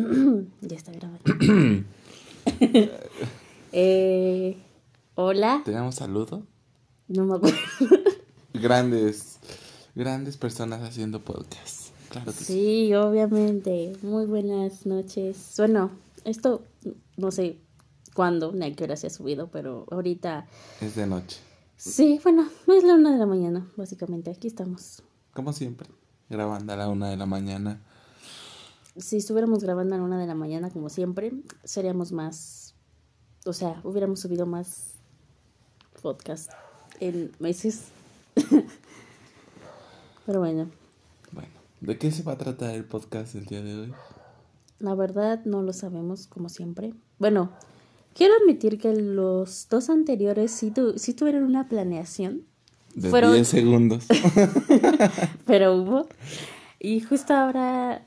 ya está grabando. eh, hola. ¿Tenemos saludo? No me acuerdo. Grandes, grandes personas haciendo podcast. Claro que sí. Sí, obviamente. Muy buenas noches. Bueno, esto no sé cuándo ni a qué hora se ha subido, pero ahorita. Es de noche. Sí, bueno, es la una de la mañana, básicamente. Aquí estamos. Como siempre. Grabando a la una de la mañana. Si estuviéramos grabando a la una de la mañana, como siempre, seríamos más. O sea, hubiéramos subido más podcast en meses. Pero bueno, Bueno, ¿de qué se va a tratar el podcast el día de hoy? la verdad no lo sabemos, como siempre. Bueno, quiero admitir que los dos anteriores sí, tu- sí tuvieron una planeación, De Fueron- 10 segundos. pero hubo. Y justo ahora,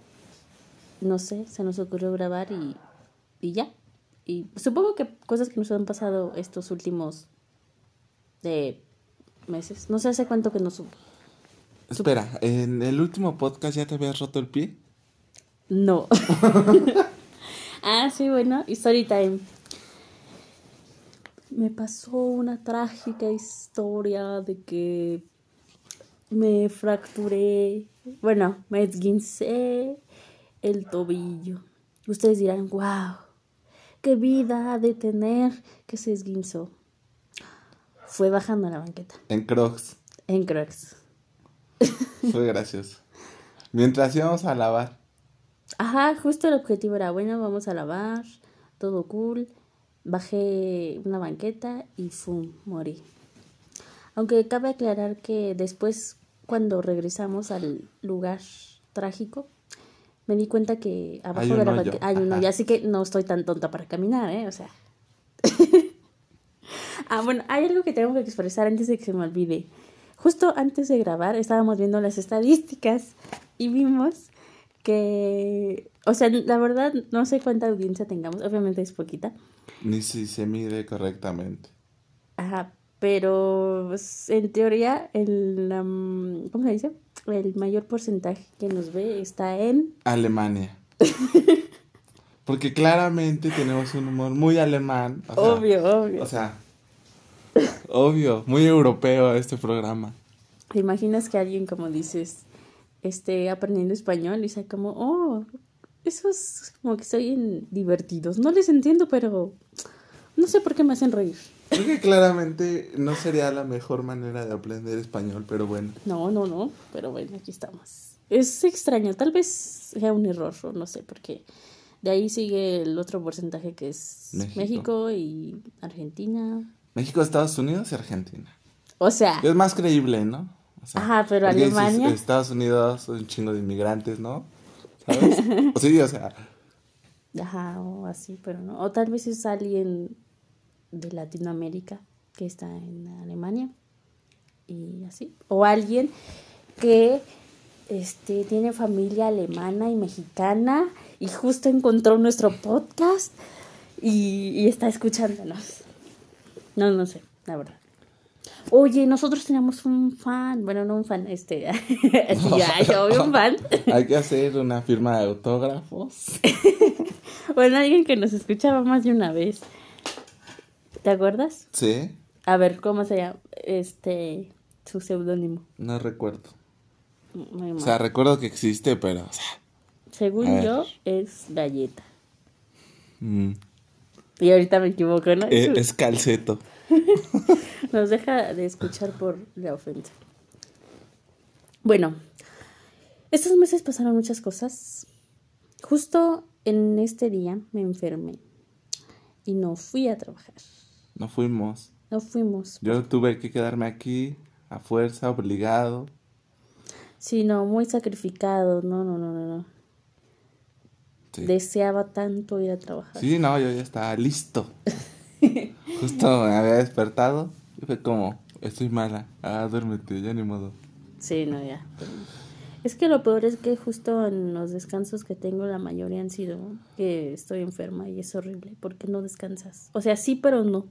no sé, se nos ocurrió grabar y, y ya. Y supongo que cosas que nos han pasado estos últimos de meses. No sé hace cuánto que nos subo. Espera, ¿en el último podcast ya te habías roto el pie? No. ah, sí, bueno, story time. Me pasó una trágica historia de que me fracturé, bueno, me esguincé el tobillo. Ustedes dirán, wow, qué vida ha de tener que se esguinzó. Fue bajando la banqueta, En Crocs. en Crocs. Fue gracioso. Mientras íbamos a lavar. Ajá, justo el objetivo era, bueno, vamos a lavar, todo cool. Bajé una banqueta y ¡fum! morí. Aunque cabe aclarar que después, cuando regresamos al lugar trágico, me di cuenta que abajo Hay de la banqueta hay un ajá. hoyo, así que no estoy tan tonta para caminar, ¿eh? O sea. ah, bueno, hay algo que tengo que expresar antes de que se me olvide. Justo antes de grabar estábamos viendo las estadísticas y vimos que, o sea, la verdad no sé cuánta audiencia tengamos, obviamente es poquita, Ni si se mide correctamente. ajá, pero pues, en teoría el, ¿cómo se dice? El mayor porcentaje que nos ve está en, Alemania. Porque claramente tenemos un humor muy alemán. o sea, obvio, obvio. O sea, obvio, muy europeo este programa. ¿Te imaginas que alguien, como dices, esté aprendiendo español y sea como, oh, esos como que soy en divertidos? No les entiendo, pero no sé por qué me hacen reír. Creo que claramente no sería la mejor manera de aprender español, pero bueno. No, no, no, pero bueno, aquí estamos. Es extraño, tal vez sea un error, o no sé, porque de ahí sigue el otro porcentaje que es México. México, y Argentina. México, Estados Unidos y Argentina. O sea, Es más creíble, ¿no? O sea, Ajá, pero Alemania. Estados Unidos, un chingo de inmigrantes, ¿no? ¿Sabes? O sí, o sea, ajá, o así, pero no. O tal vez es alguien de Latinoamérica que está en Alemania y así. O alguien que este, tiene familia alemana y mexicana y justo encontró nuestro podcast y, y está escuchándonos. No, no sé, la verdad. Oye, nosotros teníamos un fan, bueno, no un fan, este, ya, yo un fan. hay que hacer una firma de autógrafos. Bueno, alguien que nos escuchaba más de una vez. ¿Te acuerdas? Sí, A ver, ¿cómo se llama? Este, su seudónimo. no recuerdo. Muy O sea, recuerdo que existe, pero, Según yo, es galleta. mm, Y ahorita me equivoco, ¿no? eh, es calceto. Nos deja de escuchar por la ofensa. Bueno, estos meses pasaron muchas cosas. Justo en este día me enfermé y no fui a trabajar. No fuimos. No fuimos. Yo tuve que quedarme aquí a fuerza, obligado. Sí, no, muy sacrificado. No, no, no, no, no. Sí. Deseaba tanto ir a trabajar. Sí, no, yo ya estaba listo. Justo me había despertado y fue como, estoy mala. Ah, duérmete, ya ni modo. Sí, no, ya. Es que lo peor es que justo en los descansos que tengo, la mayoría han sido que estoy enferma y es horrible porque no descansas. O sea, sí, pero no.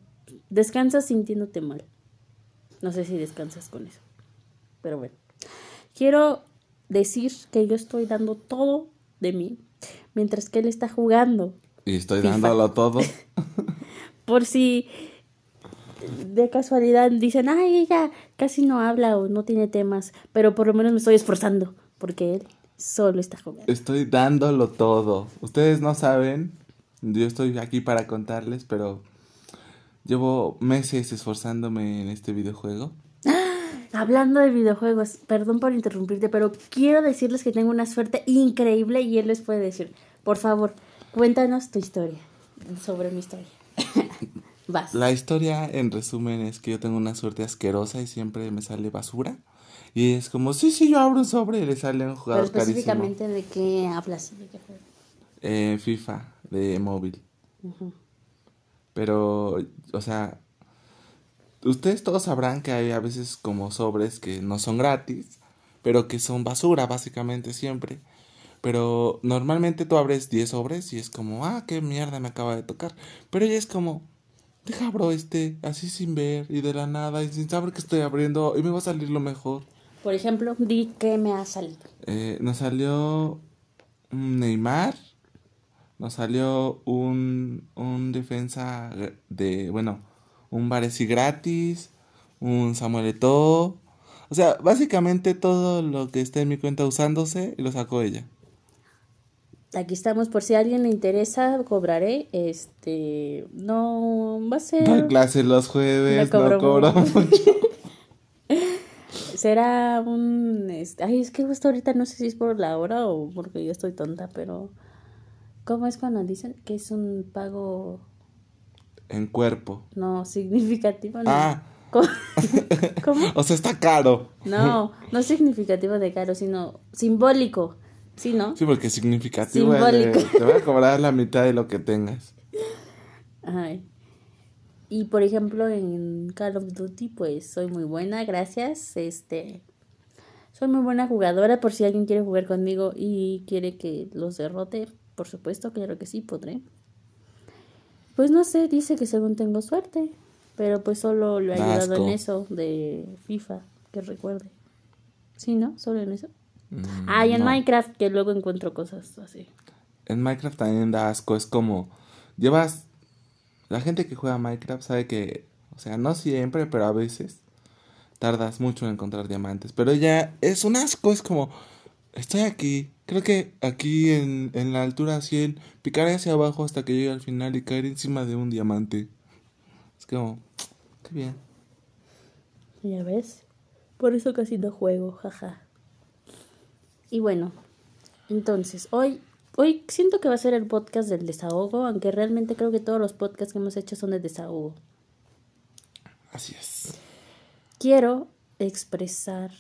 Descansas sintiéndote mal. No sé si descansas con eso. Pero bueno. Quiero decir que yo estoy dando todo de mí mientras que él está jugando. Y estoy dándolo todo. Por si de casualidad dicen, ay, ella casi no habla o no tiene temas, pero por lo menos me estoy esforzando, porque él solo está jugando. Estoy dándolo todo. Ustedes no saben, yo estoy aquí para contarles, pero llevo meses esforzándome en este videojuego. Hablando de videojuegos, perdón por interrumpirte, pero quiero decirles que tengo una suerte increíble y él les puede decir, por favor, cuéntanos tu historia sobre mi historia. Vas. La historia, en resumen, es que yo tengo una suerte asquerosa y siempre me sale basura. Y es como, sí, sí, yo abro un sobre y le sale un jugador Pero específicamente de qué hablas, de qué juego. Eh, FIFA, de móvil. Pero, o sea, ustedes todos sabrán que hay a veces como sobres que no son gratis, pero que son basura básicamente siempre. Pero normalmente tú abres 10 sobres y es como, ah, qué mierda me acaba de tocar. Pero ya es como, deja abro este, así sin ver y de la nada y sin saber que estoy abriendo y me va a salir lo mejor. Por ejemplo, di qué me ha salido. Eh, nos salió Neymar, nos salió un, un defensa de, bueno, un Varesi gratis, un Samuel Eto'o. O sea, básicamente todo lo que esté en mi cuenta usándose lo sacó ella. Aquí estamos por si a alguien le interesa, cobraré. Este, no va a ser. No hay clase los jueves, no cobro mucho. Será un. Este, ay, es que justo ahorita no sé si es por la hora o porque yo estoy tonta, pero. ¿Cómo es cuando dicen que es un pago. En cuerpo. No, significativo. No. Ah. ¿Cómo? O sea, está caro. No, no significativo de caro, sino simbólico. Sí, ¿no? Sí, porque es significativo. Simbólico. te voy a cobrar la mitad de lo que tengas. Ay. Y por ejemplo, en Call of Duty, pues soy muy buena, gracias. Este. Soy muy buena jugadora por si alguien quiere jugar conmigo y quiere que los derrote. Por supuesto, claro que sí, podré. Pues no sé, dice que según tengo suerte. Pero pues solo lo he ayudado en eso de FIFA, que recuerde. ¿Sí, no? ¿Solo en eso? Mm, ah, y en Minecraft, que luego encuentro cosas así. En Minecraft también da asco, es como, llevas, la gente que juega Minecraft sabe que, o sea, no siempre, pero a veces tardas mucho en encontrar diamantes, pero ya es un asco, es como, estoy aquí, creo que aquí en, en la altura 100, picaré hacia abajo hasta que llegue al final y caer encima de un diamante. Es como, qué bien. Ya ves, por eso casi no juego, jaja. Y bueno, entonces, hoy, hoy siento que va a ser el podcast del desahogo, aunque realmente creo que todos los podcasts que hemos hecho son de desahogo. Así es. Quiero expresar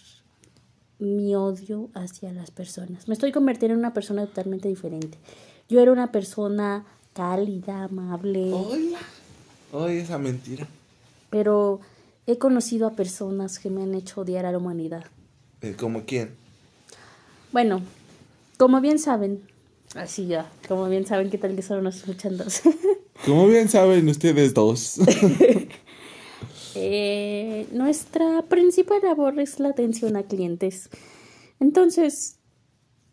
mi odio hacia las personas. Me estoy convirtiendo en una persona totalmente diferente. Yo era una persona cálida, amable. Hoy, hoy esa mentira. Pero he conocido a personas que me han hecho odiar a la humanidad. Eh, ¿Como quién? Bueno, como bien saben, así ya, como bien saben qué tal que solo nos escuchan dos. como bien saben ustedes dos. eh, nuestra principal labor es la atención a clientes. Entonces,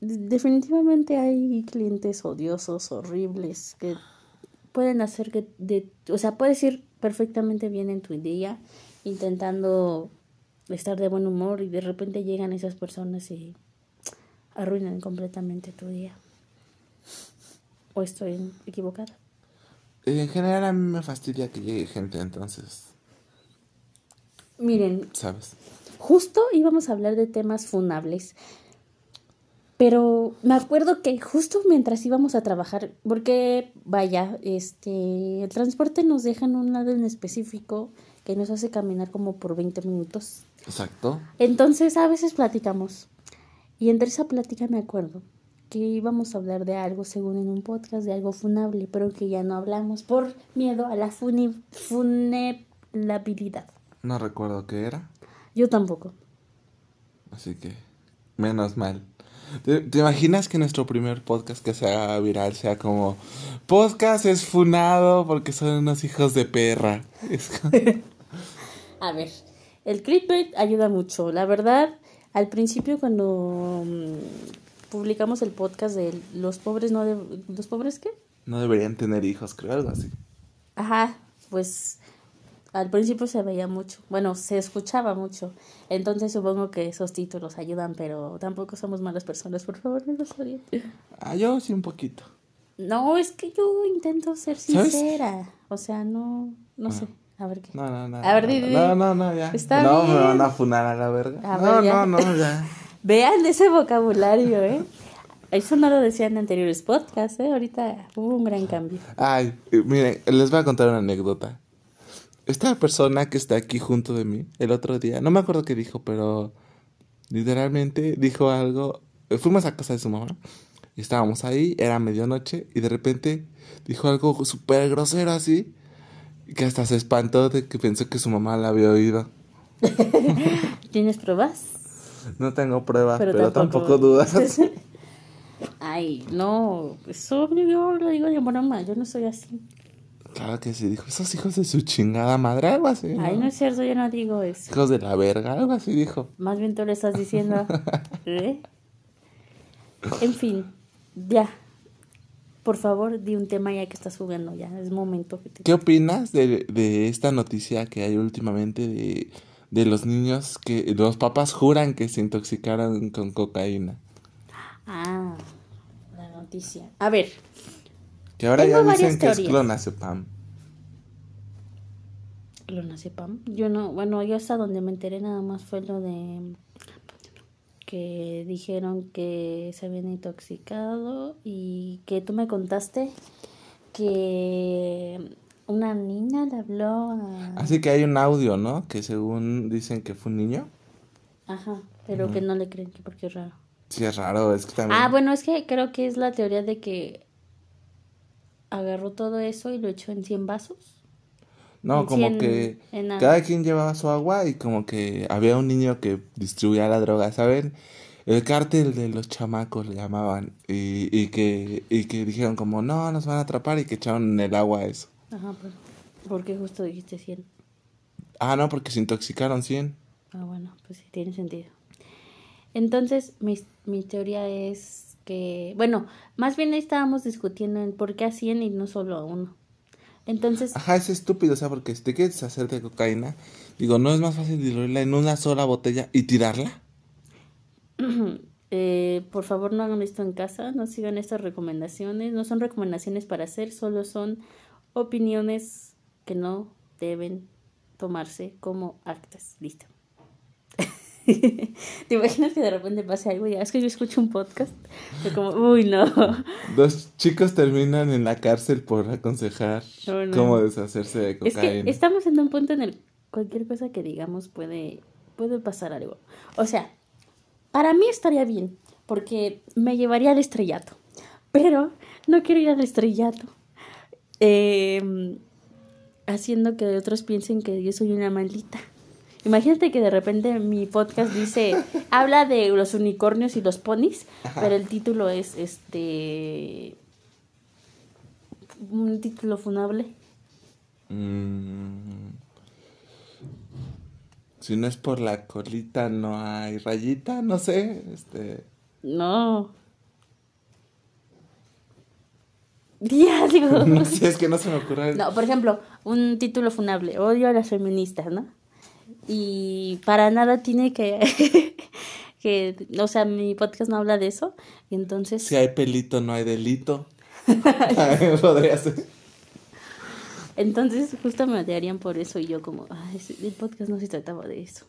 definitivamente hay clientes odiosos, horribles, que pueden hacer que, de, o sea, puedes ir perfectamente bien en tu día intentando estar de buen humor y de repente llegan esas personas y arruinan completamente tu día. ¿O estoy equivocada? En general a mí me fastidia que llegue gente, entonces. Miren. ¿Sabes? Justo íbamos a hablar de temas funables. Pero me acuerdo que justo mientras íbamos a trabajar, porque vaya, este, el transporte nos deja en un lado en específico que nos hace caminar como por 20 minutos. Exacto. Entonces a veces platicamos. Y entre esa plática me acuerdo que íbamos a hablar de algo, según en un podcast, de algo funable, pero que ya no hablamos por miedo a la funi funelabilidad. No recuerdo qué era. Yo tampoco. Así que, menos mal. ¿Te, imaginas que nuestro primer podcast que se haga viral sea como podcast es funado porque son unos hijos de perra? a ver, el clickbait ayuda mucho. La verdad, al principio cuando mm, publicamos el podcast de los pobres no de los pobres qué? No deberían tener hijos, creo, algo así. Ajá, pues al principio se veía mucho, bueno, se escuchaba mucho. Entonces supongo que esos títulos ayudan, pero tampoco somos malas personas, por favor, no los odien. Ah, yo sí un poquito. No, es que yo intento ser ¿Sabes? sincera. O sea, no, no sé. A ver qué. No, no, no. A ver, no, di, No, no, no, ya. Está no, me bien. van a funar a la verga. A no, ver, ya. no, no, ya. Vean ese vocabulario, ¿eh? Eso no lo decían en anteriores podcasts, ¿eh? Ahorita hubo un gran cambio. Ay, eh, miren, les voy a contar una anécdota. Esta persona que está aquí junto de mí, el otro día, no me acuerdo qué dijo, pero literalmente dijo algo. Fuimos a casa de su mamá y estábamos ahí, era medianoche, y de repente dijo algo súper grosero así, que hasta se espantó de que pensó que su mamá la había oído. ¿Tienes pruebas? No tengo pruebas, Pero pero, tampoco- tampoco, dudas. Ay, no, eso yo lo digo de broma, yo no soy así. Claro que sí, dijo, esos hijos de su chingada madre, algo así. ¿no? Ay, no es cierto, yo no digo eso. Hijos de la verga, algo así dijo. Más bien tú le estás diciendo. ¿eh? En fin, ya. Por favor, di un tema ya que estás jugando, ya. Es momento que te... ¿Qué opinas de, de esta noticia que hay últimamente de, de los niños que los papás juran que se intoxicaron con cocaína? Ah, la noticia. A ver, Que ahora Tengo ya dicen que es teorías. clonazepam. clonazepam. Yo no, bueno, yo hasta donde me enteré nada más fue lo de que dijeron que se habían intoxicado y que tú me contaste que una niña le habló a... Así que hay un audio, ¿no? Que según dicen que fue un niño. Ajá, pero que no le creen que porque es raro. Sí, es raro, es que también... Ah, bueno, es que creo que es la teoría de que agarró todo eso y lo echó en 100 vasos. No, como cien- que en nada. cada quien llevaba su agua y como que había un niño que distribuía la droga, ¿saben? El cártel de los chamacos le llamaban y, y que y que dijeron como no, nos van a atrapar y que echaron en el agua eso. Ajá, pues, porque justo dijiste 100. Ah, no, porque se intoxicaron 100. Ah, bueno, pues sí, tiene sentido. Entonces, mi, mi teoría es bueno, más bien ahí estábamos discutiendo en por qué a 100 y no solo a uno. Entonces, Ajá, es estúpido, o sea, porque si te quieres hacer de cocaína, digo, ¿no es más fácil diluirla en una sola botella y tirarla? eh, por favor no hagan esto en casa, no sigan estas recomendaciones, no son recomendaciones para hacer, solo son opiniones que no deben tomarse como actas. Listo. ¿Te imaginas que de repente pase algo? Ya es que yo escucho un podcast. Y como, uy, no. Dos chicos terminan en la cárcel por aconsejar No, no. cómo deshacerse de Es cocaína. que estamos en un punto en el cualquier cosa que digamos puede, puede pasar algo. O sea, para mí estaría bien, porque me llevaría al estrellato. Pero no quiero ir al estrellato. eh, haciendo que otros piensen que yo soy una maldita. Imagínate que de repente mi podcast dice, habla de los unicornios y los ponis, pero el título es este un título funable. Mm. Si no es por la colita, no hay rayita, no sé. Este. No. Ya, digo. No sé, es que no se me ocurre. No, por ejemplo, un título funable, odio a las feministas, ¿no? Y para nada tiene que, que, o sea, mi podcast no habla de eso, y entonces, Si hay pelito, no hay delito. Podría ser. entonces justo me odiarían por eso y yo como, "Ay, el podcast no se trataba de eso.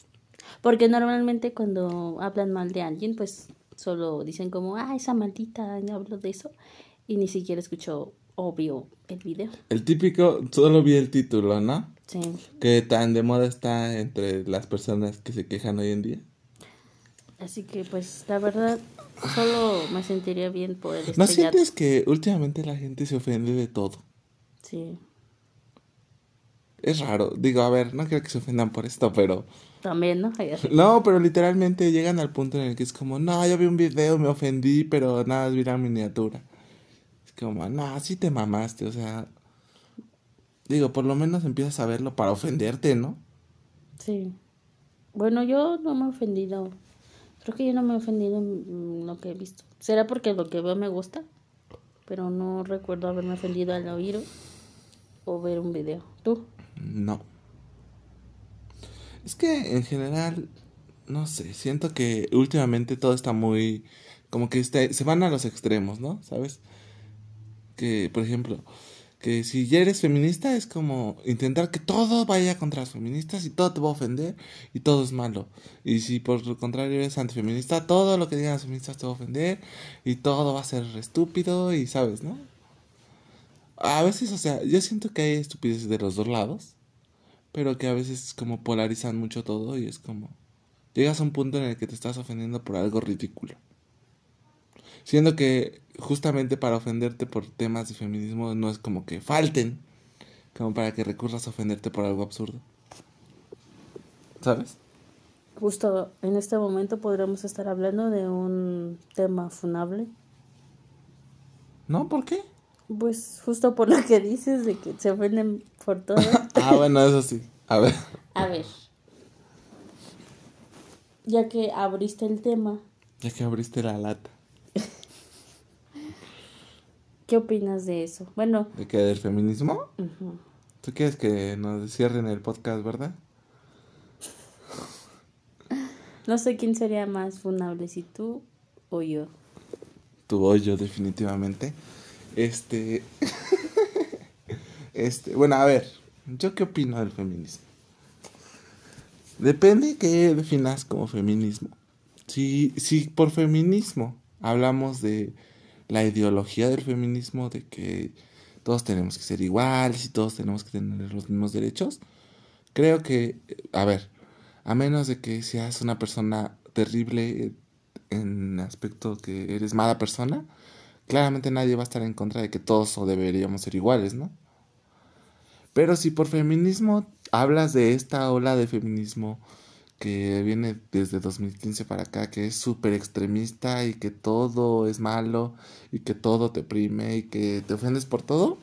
Porque normalmente cuando hablan mal de alguien, pues solo dicen como, ah, esa maldita, no hablo de eso, y ni siquiera escucho, obvio, el video. El típico, solo vi el título, ¿no? Sí. Que tan de moda está entre las personas que se quejan hoy en día. Así que pues la verdad solo me sentiría bien por el ¿No estrellato. sientes que últimamente la gente se ofende de todo? Sí, Es raro. Digo, a ver, no creo que se ofendan por esto, pero... también, ¿no? No, pero literalmente llegan al punto en el que es como, no, yo vi un video, me ofendí, pero nada, vi la miniatura. Como, no, sí te mamaste, o sea... Digo, por lo menos empiezas a verlo para ofenderte, ¿no? Sí. Bueno, yo no me he ofendido. Creo que yo no me he ofendido en lo que he visto. ¿Será porque lo que veo me gusta? Pero no recuerdo haberme ofendido al oír o ver un video. ¿Tú? No. Es que en general, no sé, siento que últimamente todo está muy... Como que este, se van a los extremos, ¿no? ¿Sabes? Que, por ejemplo, que si ya eres feminista es como intentar que todo vaya contra las feministas y todo te va a ofender y todo es malo. Y si por lo contrario eres antifeminista, todo lo que digan las feministas te va a ofender y todo va a ser estúpido y sabes, ¿no? A veces, o sea, yo siento que hay estupideces de los dos lados, pero que a veces como polarizan mucho todo y es como llegas a un punto en el que te estás ofendiendo por algo ridículo. Siendo que justamente para ofenderte por temas de feminismo no es como que falten, como para que recurras a ofenderte por algo absurdo. ¿Sabes? Justo en este momento podríamos estar hablando de un tema funable. ¿No? ¿Por qué? Pues justo por lo que dices de que se ofenden por todo. ah, bueno, eso sí. A ver. A ver. Ya que abriste el tema. Ya que abriste la lata. ¿Qué opinas de eso? Bueno. ¿De qué? ¿Del feminismo? ¿Tú quieres que nos cierren el podcast, verdad? No sé quién sería más funable, si tú o yo. Tú o yo, definitivamente. Este. este. Bueno, a ver. ¿Yo qué opino del feminismo? Depende qué definas como feminismo. Si, si por feminismo hablamos de la ideología del feminismo de que todos tenemos que ser iguales y todos tenemos que tener los mismos derechos, creo que, a ver, a menos de que seas una persona terrible en aspecto que eres mala persona, claramente nadie va a estar en contra de que todos deberíamos ser iguales, ¿no? Pero si por feminismo hablas de esta ola de feminismo que viene desde 2015 para acá, que es súper extremista y que todo es malo y que todo te oprime y que te ofendes por todo,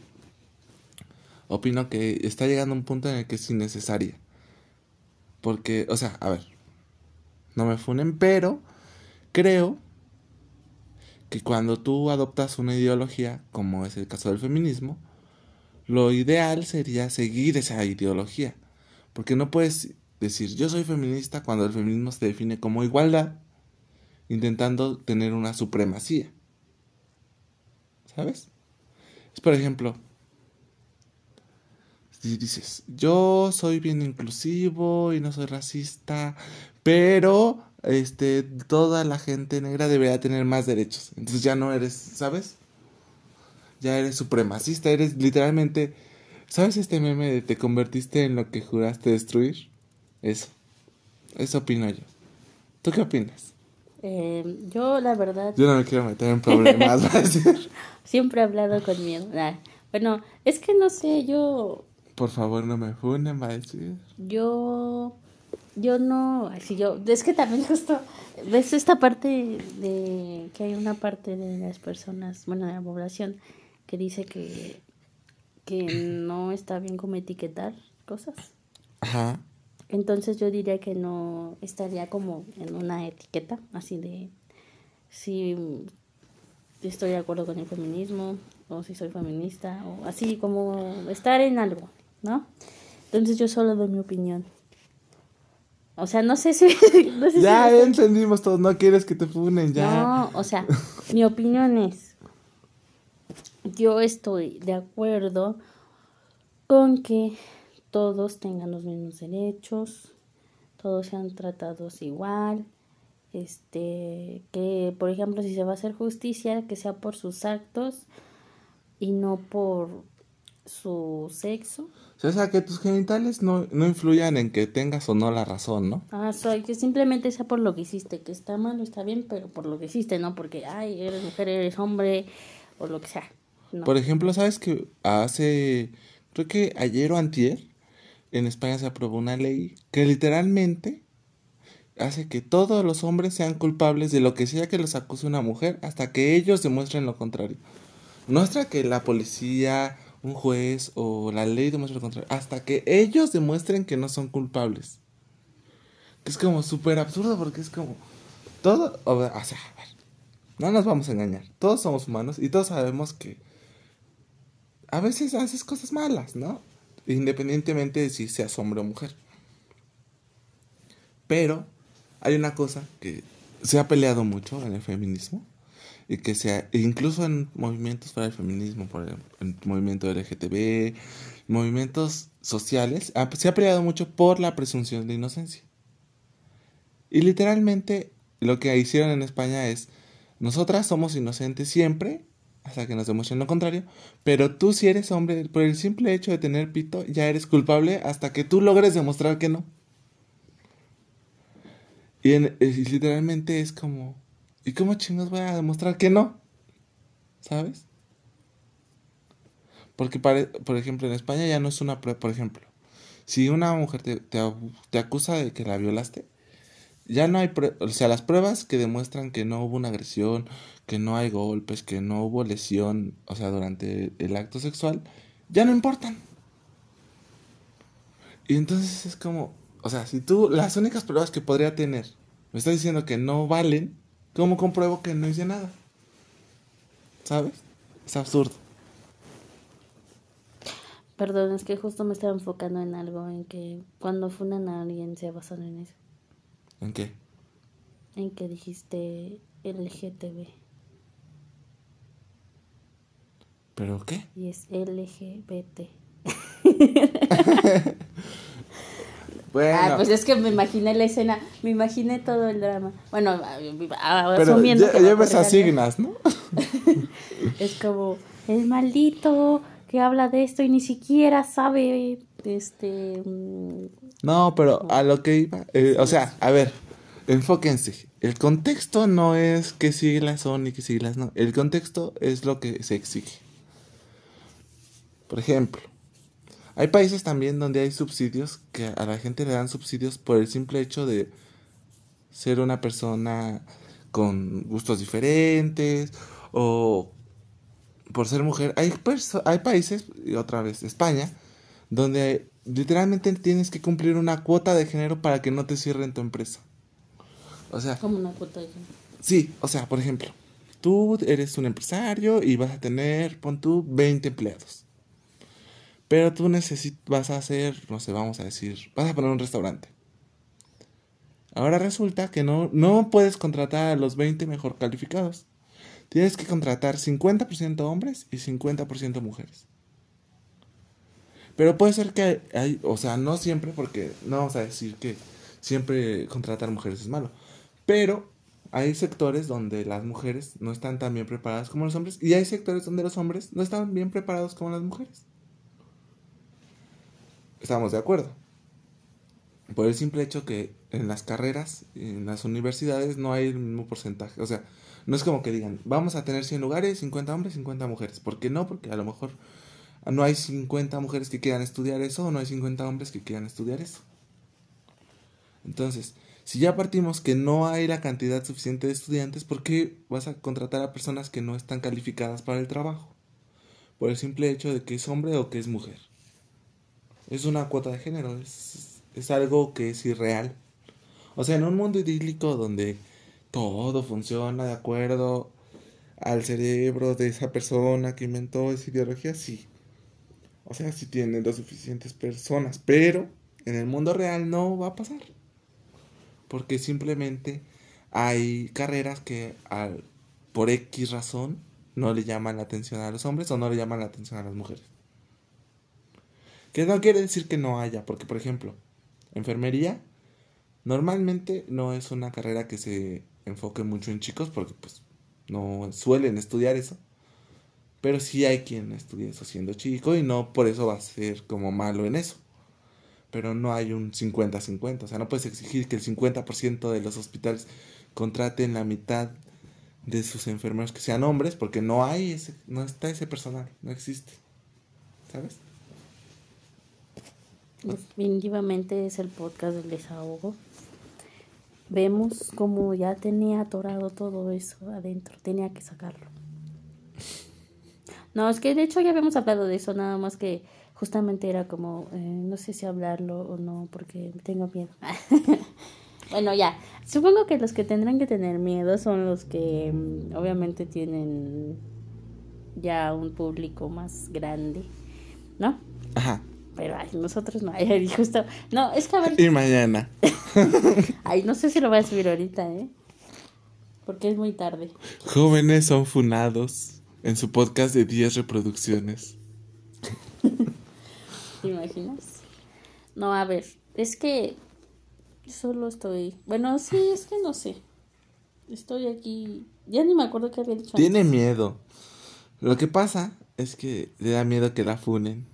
opino que está llegando un punto en el que es innecesaria. Porque, o sea, a ver, no me funen, pero creo que cuando tú adoptas una ideología, como es el caso del feminismo, lo ideal sería seguir esa ideología. Porque no puedes decir yo soy feminista cuando el feminismo se define como igualdad, intentando tener una supremacía. ¿Sabes? Es por ejemplo, si dices, yo soy bien inclusivo y no soy racista, pero este toda la gente negra debería tener más derechos. Entonces ya no eres, ¿sabes? Ya eres supremacista, eres literalmente ¿Sabes este meme de te convertiste en lo que juraste destruir? Eso. Eso opino yo. ¿Tú qué opinas? Eh, yo, la verdad. Yo no me quiero meter en problemas, Siempre he hablado con miedo. Bueno, es que no sé, yo. Por favor, no me funen, va a decir. Yo. Yo no. Así yo. Es que también justo. ¿Ves esta parte de. que hay una parte de las personas, bueno, de la población, que dice que. que no está bien como etiquetar cosas? Ajá. Entonces yo diría que no estaría como en una etiqueta así de si estoy de acuerdo con el feminismo o si soy feminista o así como estar en algo, ¿no? Entonces yo solo doy mi opinión. O sea, no sé si... ya entendimos todo, no quieres que te funen ya. No, o sea, mi opinión es, yo estoy de acuerdo con que todos tengan los mismos derechos, todos sean tratados igual, este, que por ejemplo si se va a hacer justicia, que sea por sus actos y no por su sexo. O sea, que tus genitales no, no influyan en que tengas o no la razón, ¿no? Ah, soy que simplemente sea por lo que hiciste, que está mal o está bien, pero por lo que hiciste, no porque, ay, eres mujer, eres hombre, o lo que sea. Por ejemplo, ¿sabes que hace, creo que ayer o antier, en España se aprobó una ley que literalmente hace que todos los hombres sean culpables de lo que sea que los acuse una mujer hasta que ellos demuestren lo contrario. No hasta que la policía, un juez o la ley demuestre lo contrario, hasta que ellos demuestren que no son culpables. Es como súper absurdo porque es como todo, o sea, a ver, No nos vamos a engañar. Todos somos humanos y todos sabemos que a veces haces cosas malas, ¿no? Independientemente de si seas hombre o mujer. Pero hay una cosa que se ha peleado mucho en el feminismo y que sea incluso en movimientos para el feminismo, por el, el movimiento LGTB, movimientos sociales, se ha peleado mucho por la presunción de inocencia. Y literalmente lo que hicieron en España es, nosotras somos inocentes siempre, hasta que nos demuestren lo contrario, pero tú si eres hombre, por el simple hecho de tener pito, ya eres culpable hasta que tú logres demostrar que no. Y, literalmente es como, ¿y cómo chingos voy a demostrar que no? ¿Sabes? Porque, por ejemplo, en España ya no es una prueba, por ejemplo, si una mujer te, te acusa de que la violaste, ya no hay, o sea, las pruebas que demuestran que no hubo una agresión, que no hay golpes, que no hubo lesión, o sea, durante el acto sexual, ya no importan. Y entonces es como, o sea, si tú, las únicas pruebas que podría tener, me está diciendo que no valen, ¿cómo compruebo que no hice nada? ¿Sabes? Es absurdo. Perdón, es que justo me estaba enfocando en algo, en que cuando funan a alguien se basan en eso. ¿En qué? En que dijiste LGTB. ¿Pero qué? Y es LGBT. bueno. Ah, pues es que me imaginé la escena, me imaginé todo el drama. Bueno, asumiendo Pero ya, lleves asignas, ¿no? es como el maldito que habla de esto y ni siquiera sabe este mm, no, pero a lo que iba, eh, o sea, a ver, enfóquense. El contexto no es qué siglas son y qué siglas no. El contexto es lo que se exige. Por ejemplo, hay países también donde hay subsidios que a la gente le dan subsidios por el simple hecho de ser una persona con gustos diferentes o por ser mujer. Hay, hay países, y otra vez España, donde literalmente tienes que cumplir una cuota de género para que no te cierren tu empresa. O sea. Como una cuota de género. Sí, o sea, por ejemplo, tú eres un empresario y vas a tener, pon tú, 20 empleados. Pero tú necesitas, vas a hacer, no sé, vamos a decir, vas a poner un restaurante. Ahora resulta que no, no puedes contratar a los 20 mejor calificados. Tienes que contratar 50% hombres y 50% mujeres. Pero puede ser que hay, o sea, no siempre, porque no vamos a decir que siempre contratar mujeres es malo. Pero hay sectores donde las mujeres no están tan bien preparadas como los hombres y hay sectores donde los hombres no están bien preparados como las mujeres. Estamos de acuerdo. Por el simple hecho que en las carreras, en las universidades, no hay el mismo porcentaje. O sea, no es como que digan, vamos a tener 100 lugares, 50 hombres, 50 mujeres. ¿Por qué no? Porque a lo mejor no hay 50 mujeres que quieran estudiar eso o no hay 50 hombres que quieran estudiar eso. Entonces, si ya partimos que no hay la cantidad suficiente de estudiantes, ¿por qué vas a contratar a personas que no están calificadas para el trabajo? Por el simple hecho de que es hombre o que es mujer. Es una cuota de género, es, es algo que es irreal. O sea, en un mundo idílico donde todo funciona de acuerdo al cerebro de esa persona que inventó esa ideología, sí. O sea, si tienen las suficientes personas, pero en el mundo real no va a pasar. Porque simplemente hay carreras que por X razón no le llaman la atención a los hombres o no le llaman la atención a las mujeres. Que no quiere decir que no haya, porque por ejemplo, enfermería normalmente no es una carrera que se enfoque mucho en chicos porque pues no suelen estudiar eso. Pero sí hay quien estudia eso siendo chico y no por eso va a ser como malo en eso. Pero no hay un 50-50. O sea, no puedes exigir que el 50% de los hospitales contraten la mitad de sus enfermeros que sean hombres porque no hay ese, no está ese personal, no existe. ¿Sabes? Definitivamente es el podcast del desahogo. Vemos como ya tenía atorado todo eso adentro, tenía que sacarlo. No, es que de hecho ya habíamos hablado de eso, nada más que justamente era como, eh, no sé si hablarlo o no, porque tengo miedo. Bueno, ya. Supongo que los que tendrán que tener miedo son los que mm, obviamente tienen ya un público más grande, ¿no? Ajá. Pero ay, nosotros no. Ay, justo. No, es que a ver. Y mañana. Ay, no sé si lo voy a subir ahorita, ¿eh? Porque es muy tarde. Jóvenes son funados en su podcast de 10 reproducciones. ¿Te imaginas? No, a ver, es que solo estoy. Bueno, sí, es que no sé. Estoy aquí. Ya ni me acuerdo qué había dicho. Tiene miedo. Lo que pasa es que le da miedo que la funen.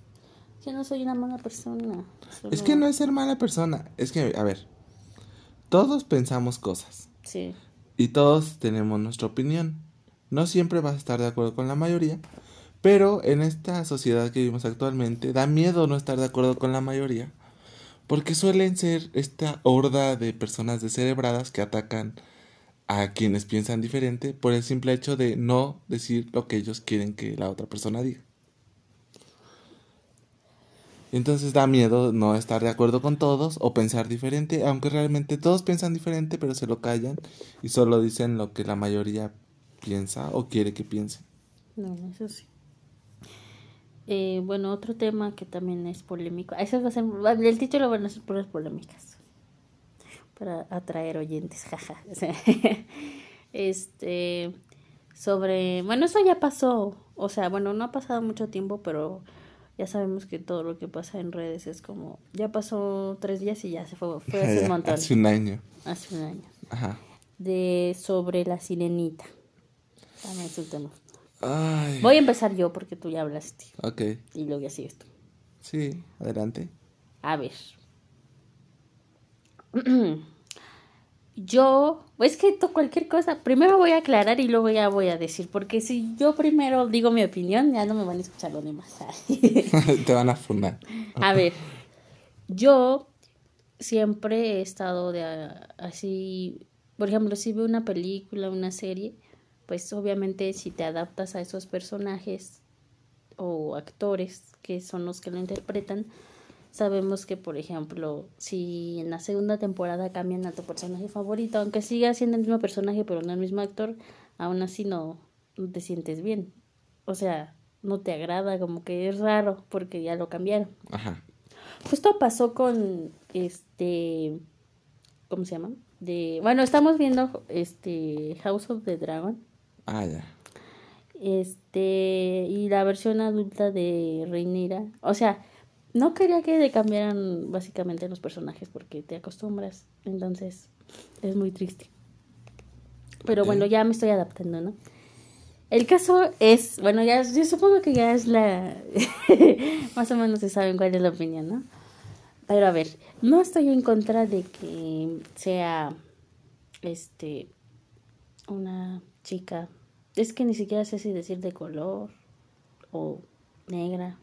Que no soy una mala persona. Es que no es ser mala persona. Es que, a ver, todos pensamos cosas Sí. y todos tenemos nuestra opinión. No siempre vas a estar de acuerdo con la mayoría, pero en esta sociedad que vivimos actualmente da miedo no estar de acuerdo con la mayoría, porque suelen ser esta horda de personas descerebradas que atacan a quienes piensan diferente por el simple hecho de no decir lo que ellos quieren que la otra persona diga. Entonces da miedo no estar de acuerdo con todos o pensar diferente, aunque realmente todos piensan diferente, pero se lo callan y solo dicen lo que la mayoría piensa o quiere que piense. No, eso sí. Eh, bueno, otro tema que también es polémico. Eso va a ser, el título van a ser puras polémicas. Para atraer oyentes, jaja. Este, sobre, bueno, eso ya pasó. O sea, bueno, no ha pasado mucho tiempo, pero ya sabemos que todo lo que pasa en redes es como, ya pasó tres días y ya se fue, fue hace un montón. Hace un año. Hace un año. Ajá. De, sobre la sirenita. También es un tema. Ay. Voy a empezar yo porque tú ya hablaste. Ok. Y luego ya sigues tú. Sí, adelante. A ver. Yo, es que to- cualquier cosa, primero voy a aclarar y luego ya voy a decir, porque si yo primero digo mi opinión, ya no me van a escuchar los demás. Te van a funar. a ver, yo siempre he estado de así, por ejemplo, si veo una película, una serie, pues obviamente si te adaptas a esos personajes o actores que son los que lo interpretan, sabemos que, por ejemplo, si en la segunda temporada cambian a tu personaje favorito, aunque siga siendo el mismo personaje pero no el mismo actor, aún así no, no te sientes bien. O sea, no te agrada, como que es raro porque ya lo cambiaron. Ajá. Justo pasó con este ¿cómo se llama? De bueno, estamos viendo este House of the Dragon. Ah, ya. Este y la versión adulta de Rhaenyra. O sea, no quería que le cambiaran básicamente los personajes porque te acostumbras, entonces es muy triste. Pero bueno, ya me estoy adaptando, ¿no? El caso es, bueno, ya yo supongo que ya es la más o menos se saben cuál es la opinión, ¿no? Pero a ver, no estoy en contra de que sea este una chica, es que ni siquiera sé si decir de color o negra,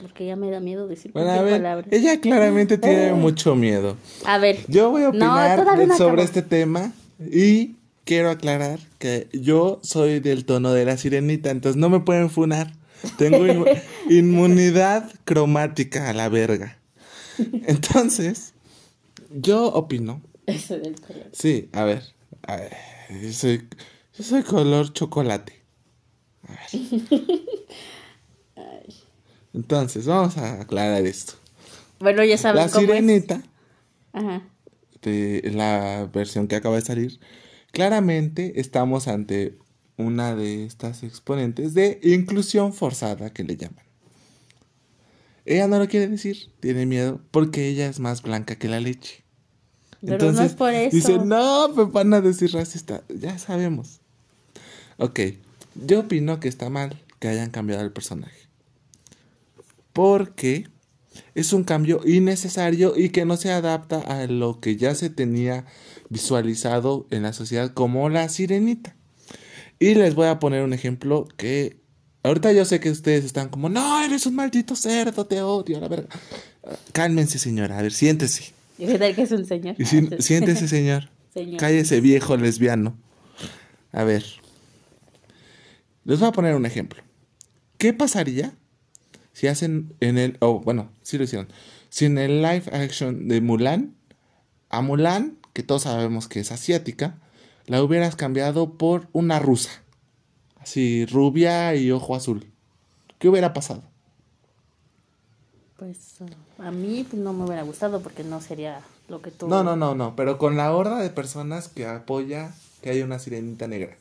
porque ya me da miedo decir Bueno, a ver, palabra. ella claramente tiene mucho miedo. A ver, Yo voy a opinar no sobre este tema y quiero aclarar que yo soy del tono de la sirenita, entonces no me pueden funar. Tengo inmu- inmunidad cromática a la verga. Entonces, yo opino. eso del color. Sí, a ver. a ver, yo, soy, yo soy color chocolate. A ver. Entonces, vamos a aclarar esto. Bueno, ya saben La cómo sirenita es. Ajá. de la versión que acaba de salir, claramente estamos ante una de estas exponentes de inclusión forzada que le llaman. Ella no lo quiere decir, tiene miedo porque ella es más blanca que la leche. Pero no es por eso. dice, no, me van a decir racista. Ya sabemos. Ok, yo opino que está mal que hayan cambiado el personaje. Porque es un cambio innecesario y que no se adapta a lo que ya se tenía visualizado en la sociedad como la sirenita. Y les voy a poner un ejemplo que ahorita yo sé que ustedes están como, no, eres un maldito cerdo, te odio, la verga. Ah, Cálmense, señora, a ver, siéntese. ¿Y qué tal que es un señor? Y si- siéntese, señor. Señor. Cállese, viejo lesbiano. A ver. Les voy a poner un ejemplo. ¿Qué pasaría si hacen en el. Oh, bueno, sí lo hicieron. Si en el live action de Mulan, a Mulan, que todos sabemos que es asiática, la hubieras cambiado por una rusa. Así, rubia y ojo azul. ¿Qué hubiera pasado? Pues a mí no me hubiera gustado porque no sería lo que tú... No, no, no, no, pero con la horda de personas que apoya que haya una sirenita negra.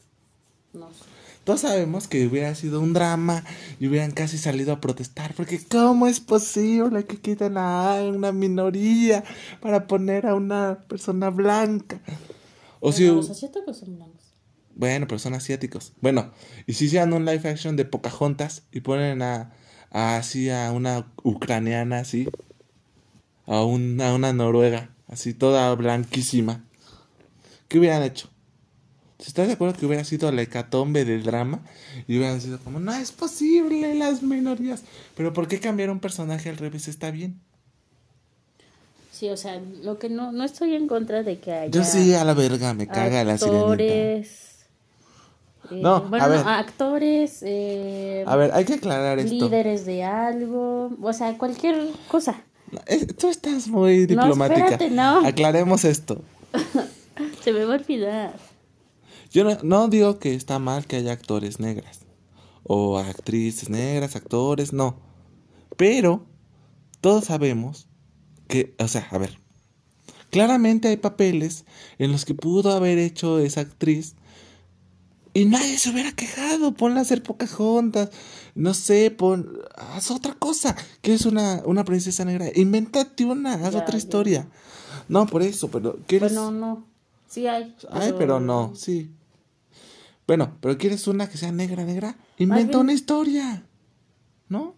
No sé. Todos sabemos que hubiera sido un drama y hubieran casi salido a protestar, porque ¿cómo es posible que quiten a una minoría para poner a una persona blanca? O Pero si, los asiáticos son blancos. bueno, pero son asiáticos. Bueno, y si hicieran un live action de Pocahontas y ponen a así a una ucraniana así, a una, a una noruega, así toda blanquísima, ¿qué hubieran hecho? Si estás de acuerdo que hubiera sido la hecatombe del drama y hubieran sido como, no es posible las minorías, pero ¿por qué cambiar un personaje al revés está bien? Sí, o sea, lo que no, no estoy en contra de que haya Yo sí, a la verga, me caga la sirenita. Eh, No, a bueno, ver. actores, eh, A ver, hay que aclarar esto. líderes de algo, o sea, cualquier cosa. Tú estás muy No, diplomática. espérate, no. Aclaremos esto. Se me va a olvidar. Yo no, no digo que está mal que haya actores negras o actrices negras, actores, no. Pero todos sabemos que, o sea, a ver, claramente hay papeles en los que pudo haber hecho esa actriz y nadie se hubiera quejado. Ponla a hacer Pocahontas, no sé, pon, haz otra cosa. Que es una, una princesa negra? Invéntate una, haz Ya, otra ya. historia. No, por eso, pero ¿quieres? Bueno, no. Sí hay. Ay, pero no, sí. Bueno, pero ¿quieres una que sea negra, negra? Inventa bien- una historia. ¿No?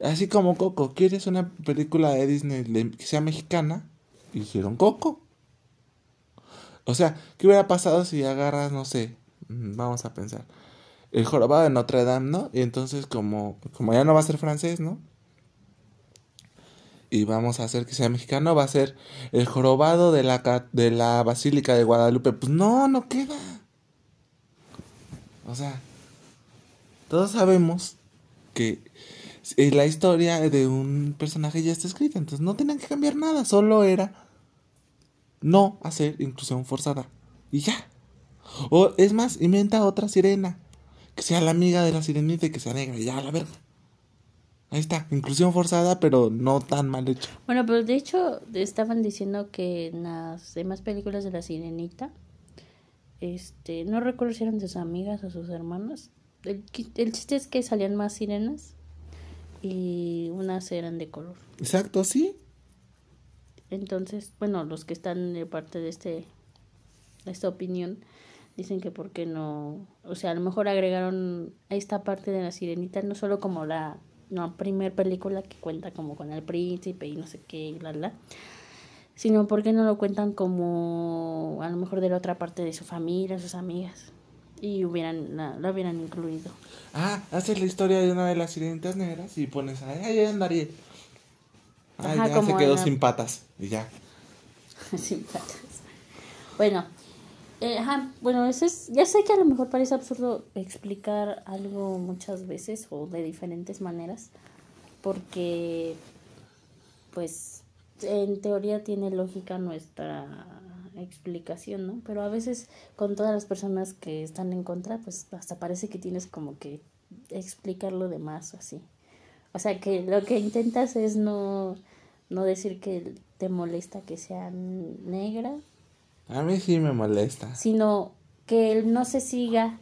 Así como Coco, ¿quieres una película de Disney que sea mexicana? Hicieron Coco. O sea, ¿qué hubiera pasado si agarras, no sé, mm, vamos a pensar, el jorobado de Notre Dame, ¿no? Y entonces como, como ya no va a ser francés, ¿no? y vamos a hacer que sea mexicano, va a ser el jorobado de la, de la Basílica de Guadalupe. Pues no, no queda. O sea, todos sabemos que eh, la historia de un personaje ya está escrita, entonces no tenían que cambiar nada, solo era no hacer inclusión forzada. Y ya. O es más, inventa otra sirena, que sea la amiga de la sirenita y que sea negra, y ya, la verga. Ahí está, inclusión forzada, pero no tan mal hecho. Bueno, pero de hecho estaban diciendo que en las demás películas de la Sirenita, este, no recuerdo si eran sus amigas o sus hermanas. El, el chiste es que salían más sirenas y unas eran de color. Exacto, sí. Entonces, bueno, los que están de parte de este esta opinión dicen que por qué no, o sea, a lo mejor agregaron esta parte de la sirenita no solo como la no, primer película que cuenta como con el príncipe y no sé qué bla bla, sino por qué no lo cuentan como a lo mejor de la otra parte de su familia, sus amigas y hubieran la, la hubieran incluido. Ah, haces la historia de una de las sirenitas negras y pones a ay, anda Ariel. Ay, Ajá, ya como se quedó la- sin patas. Y ya. Sin patas. Bueno, eh, ajá, bueno, eso es, ya sé que a lo mejor parece absurdo explicar algo muchas veces o de diferentes maneras, porque pues en teoría tiene lógica nuestra explicación, ¿no? Pero a veces con todas las personas que están en contra, pues hasta parece que tienes como que explicarlo de más o así. O sea que lo que intentas es no, no decir que te molesta que sea negra, A mí sí me molesta. sino que él no se siga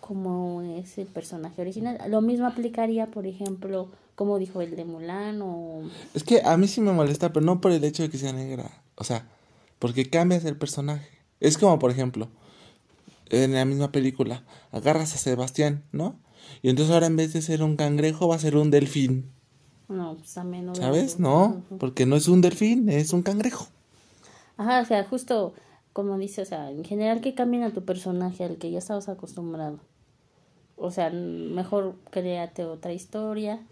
como es el personaje original. Lo mismo aplicaría, por ejemplo, como dijo el de Mulan o... Es que a mí sí me molesta, pero no por el hecho de que sea negra. O sea, porque cambias el personaje. Es como, por ejemplo, en la misma película, agarras a Sebastián, ¿no? Y entonces ahora en vez de ser un cangrejo va a ser un delfín. No, pues también... no ¿Sabes? No, porque no es un delfín, es un cangrejo. Ajá, o sea, justo como dice, o sea, en general que cambien a tu personaje al que ya estabas acostumbrado. O sea, mejor créate otra historia.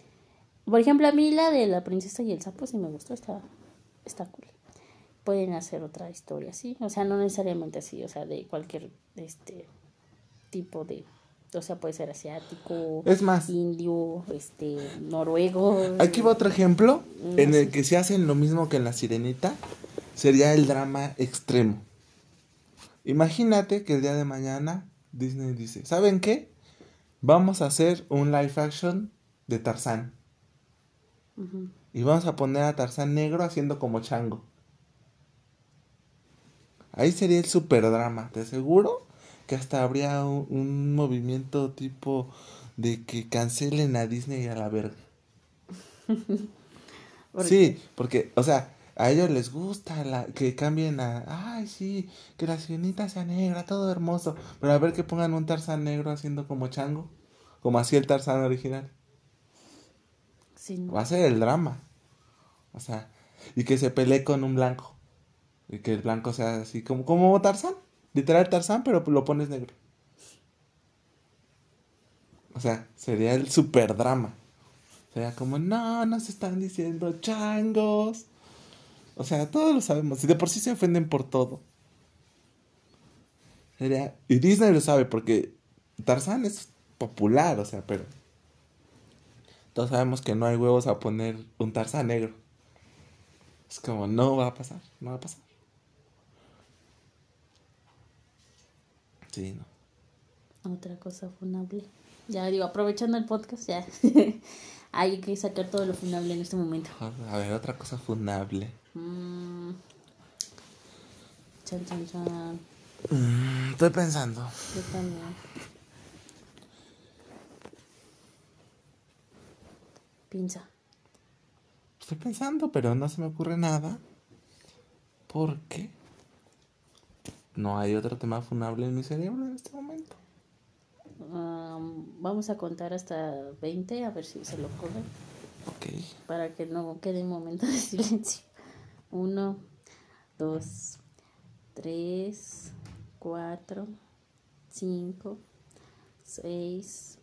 Por ejemplo, a mí la de la princesa y el sapo sí me gustó, está, está cool. Pueden hacer otra historia así, o sea, no necesariamente así, o sea, de cualquier este tipo de, o sea, puede ser asiático, Es más, indio, este, noruego. Aquí va otro ejemplo en el que se hacen lo mismo que en la sirenita sería el drama extremo. Imagínate que el día de mañana Disney dice, ¿saben qué? Vamos a hacer un live action de Tarzán. Y vamos a poner a Tarzán negro haciendo como chango. Ahí sería el super drama, te aseguro que hasta habría un, movimiento tipo de que cancelen a Disney a la verga. sí, porque, o sea, a ellos les gusta la, que cambien a, ay, sí, que la sirenita sea negra, todo hermoso, pero a ver que pongan un Tarzán negro haciendo como chango, como hacía el Tarzán original. Va a ser el drama. O sea, y que se pelee con un blanco. Y que el blanco sea así como, como Tarzán. Literal Tarzán, pero lo pones negro. O sea, sería el super drama. Sería como, no, nos están diciendo changos. O sea, todos lo sabemos. Y de por sí se ofenden por todo. Sería... Y Disney lo sabe porque Tarzán es popular, o sea, pero... Todos sabemos que no hay huevos a poner un Tarzán negro. Es como, no va a pasar, no va a pasar. Sí, no. Otra cosa funable. Ya digo, aprovechando el podcast, ya. Hay que sacar todo lo funable en este momento. A ver, otra cosa funable. Mm. Chan, chan, chan. Mm, estoy pensando. Yo también. Piensa. Estoy pensando, pero no se me ocurre nada. ¿Por qué? No hay otro tema funable en mi cerebro en este momento. vamos a contar hasta 20 a ver si se lo. Ok. Para que no quede un momento de silencio. Uno, dos, tres, cuatro, cinco, seis,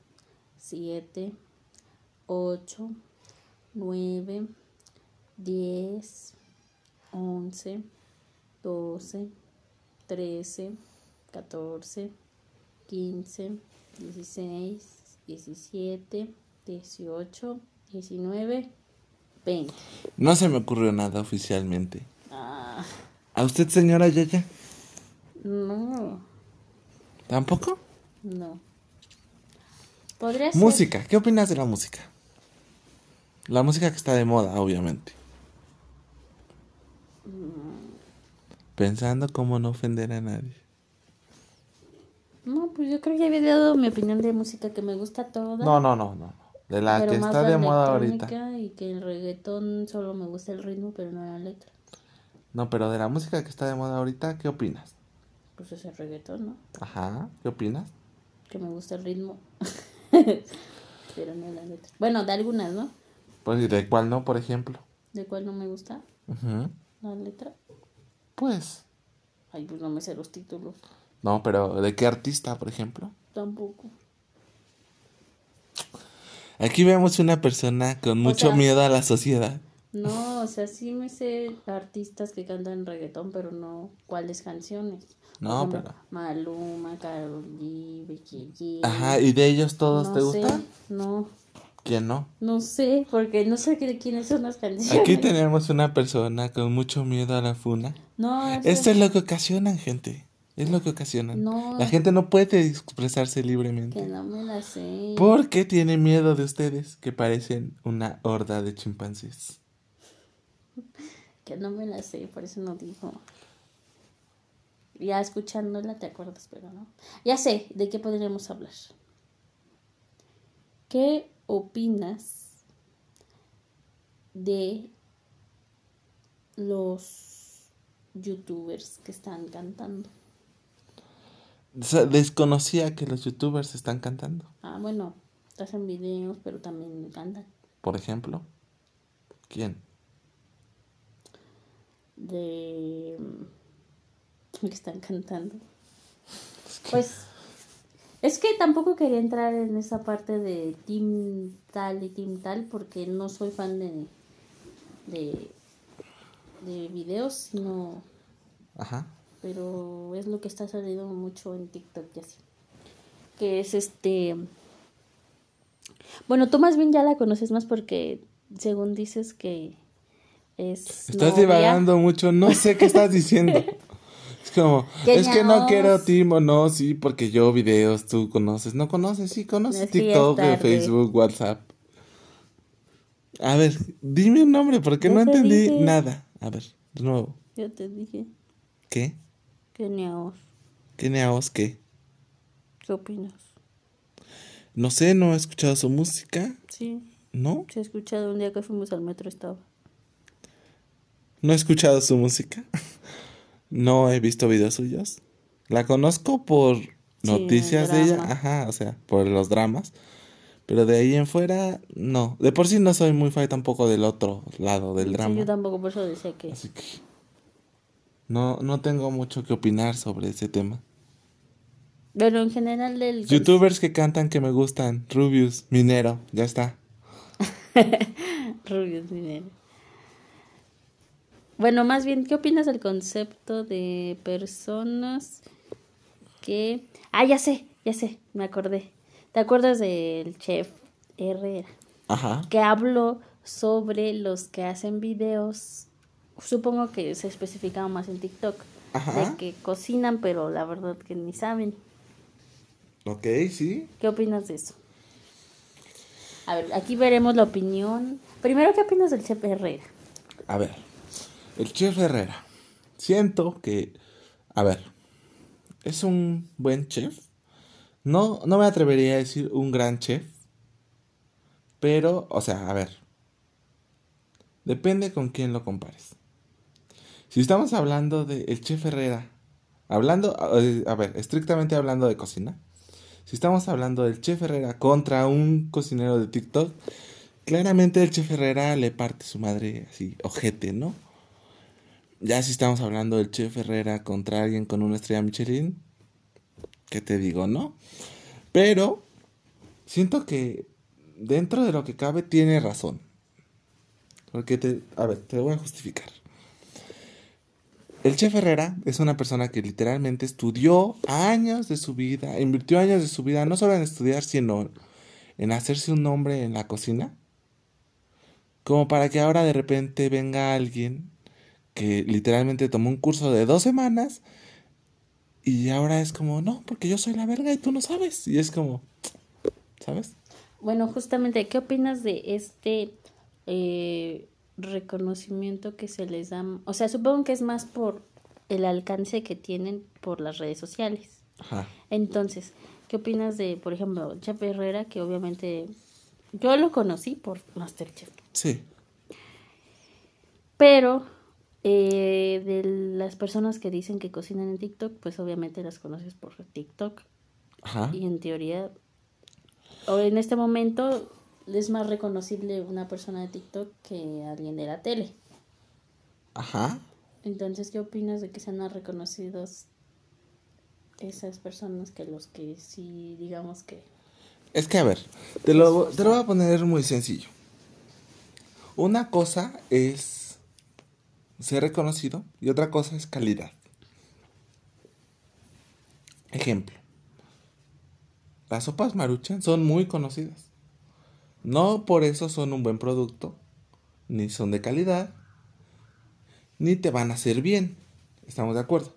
siete, ocho, nueve, diez, once, doce 13, 14, 15, 16, 17, 18, 19, 20. No se me ocurrió nada oficialmente. Ah. ¿A usted, señora Yaya? No. ¿Tampoco? No. Podría ser. Música. ¿Qué opinas de la música? La música que está de moda, obviamente. Pensando cómo no ofender a nadie. No, pues yo creo que ya había dado mi opinión de música que me gusta toda. No, no, no, no. De la que está de moda ahorita. Y que el reggaetón solo me gusta el ritmo, pero no la letra. No, pero de la música que está de moda ahorita, ¿qué opinas? Pues es el reggaetón, ¿no? Ajá, ¿qué opinas? Que me gusta el ritmo. pero no la letra. Bueno, de algunas, ¿no? Pues, ¿y de cuál no, por ejemplo? ¿De cuál no me gusta? Ajá. La letra. Pues. Ay, pues no me sé los títulos. No, pero ¿de qué artista, por ejemplo? Tampoco. Aquí vemos una persona con mucho miedo a la sociedad. No, o sea, sí me sé artistas que cantan reggaetón, pero no cuáles canciones. No, pero. Maluma, Karol G, Becky G. Ajá, ¿y de ellos todos te gustan? No. ¿Quién no? No sé, porque no sé de quiénes son las canciones. Aquí tenemos una persona con mucho miedo a la funa. No, Esto es lo que ocasionan, gente. Es lo que ocasionan. No. La gente no puede expresarse libremente. Que no me la sé. Porque tiene miedo de ustedes, que parecen una horda de chimpancés. Que no me la sé, por eso no dijo. Ya escuchándola te acuerdas, pero no. Ya sé de qué podríamos hablar. ¿Qué opinas de los youtubers que están cantando? desconocía que los youtubers están cantando. Ah, bueno, hacen videos, pero también cantan. Por ejemplo, ¿quién? De que están cantando. Pues es que tampoco quería entrar en esa parte de team tal y team tal porque no soy fan de de, de videos, sino Ajá. Pero es lo que está saliendo mucho en TikTok y así. Que es este bueno, tú más bien ya la conoces más porque según dices que es Estás novia. divagando mucho, no sé qué estás diciendo. Es como, es que no quiero Timo, no, sí, porque yo videos, tú conoces, no conoces, sí, conoces TikTok. Facebook, WhatsApp. A ver, dime un nombre, porque no te entendí dije. nada. A ver, de nuevo. Yo te dije, ¿Qué? ¿Qué neaos qué? ¿Qué opinas? No sé, no he escuchado su música, Sí, ¿no? se ha escuchado un día que fuimos al metro estaba. No he escuchado su música. no he visto videos suyos. La conozco por noticias de ella, ajá, o sea, por los dramas. Pero de ahí en fuera, no. De por sí no soy muy fan tampoco del otro lado del Sí, drama. yo tampoco, por eso decía que... Así que no, no tengo mucho que opinar sobre ese tema. Pero en general del... Youtubers que cantan que me gustan, Rubius, Minero, ya está. Rubios dinero. Bueno, más bien, ¿qué opinas del concepto de personas que... Ah, ya sé, ya sé, me acordé. ¿Te acuerdas del chef Herrera? Ajá. Que habló sobre los que hacen videos, supongo que se especificaba más en TikTok, Ajá. de que cocinan, pero la verdad que ni saben. Ok, sí. ¿Qué opinas de eso? A ver, aquí veremos la opinión. Primero, ¿qué opinas del chef Herrera? A ver, el chef Herrera. Siento que, a ver, es un buen chef. No, no me atrevería a decir un gran chef. Pero, o sea, a ver. Depende con quién lo compares. Si estamos hablando de el chef Herrera, hablando, eh, a ver, estrictamente hablando de cocina. Si estamos hablando del chef Herrera contra un cocinero de TikTok, claramente el chef Herrera le parte su madre así, ojete, ¿no? Ya si estamos hablando del chef Herrera contra alguien con una estrella Michelin, ¿qué te digo, no? Pero siento que dentro de lo que cabe tiene razón. Porque te, a ver, te voy a justificar. El chef Herrera es una persona que literalmente estudió años de su vida, invirtió años de su vida, no solo en estudiar, sino en hacerse un nombre en la cocina. Como para que ahora de repente venga alguien que literalmente tomó un curso de dos semanas y ahora es como, no, porque yo soy la verga y tú no sabes. Y es como, ¿sabes? Bueno, justamente, ¿qué opinas de este eh, reconocimiento que se les da? O sea, supongo que es más por el alcance que tienen por las redes sociales. Ajá. Entonces, ¿qué opinas de, por ejemplo, Chef Herrera, que obviamente yo lo conocí por Masterchef, Sí. pero eh, de las personas que dicen que cocinan en TikTok, pues obviamente las conoces por TikTok Ajá. y en teoría, o en este momento es más reconocible una persona de TikTok que alguien de la tele. Ajá. Entonces, ¿qué opinas de que sean más reconocidos esas personas que los que sí, digamos que... Es que a ver, te lo, te lo voy a poner muy sencillo. Una cosa es ser reconocido y otra cosa es calidad. Ejemplo. Las sopas maruchan son muy conocidas. No por eso son un buen producto, ni son de calidad, ni te van a hacer bien. ¿Estamos de acuerdo?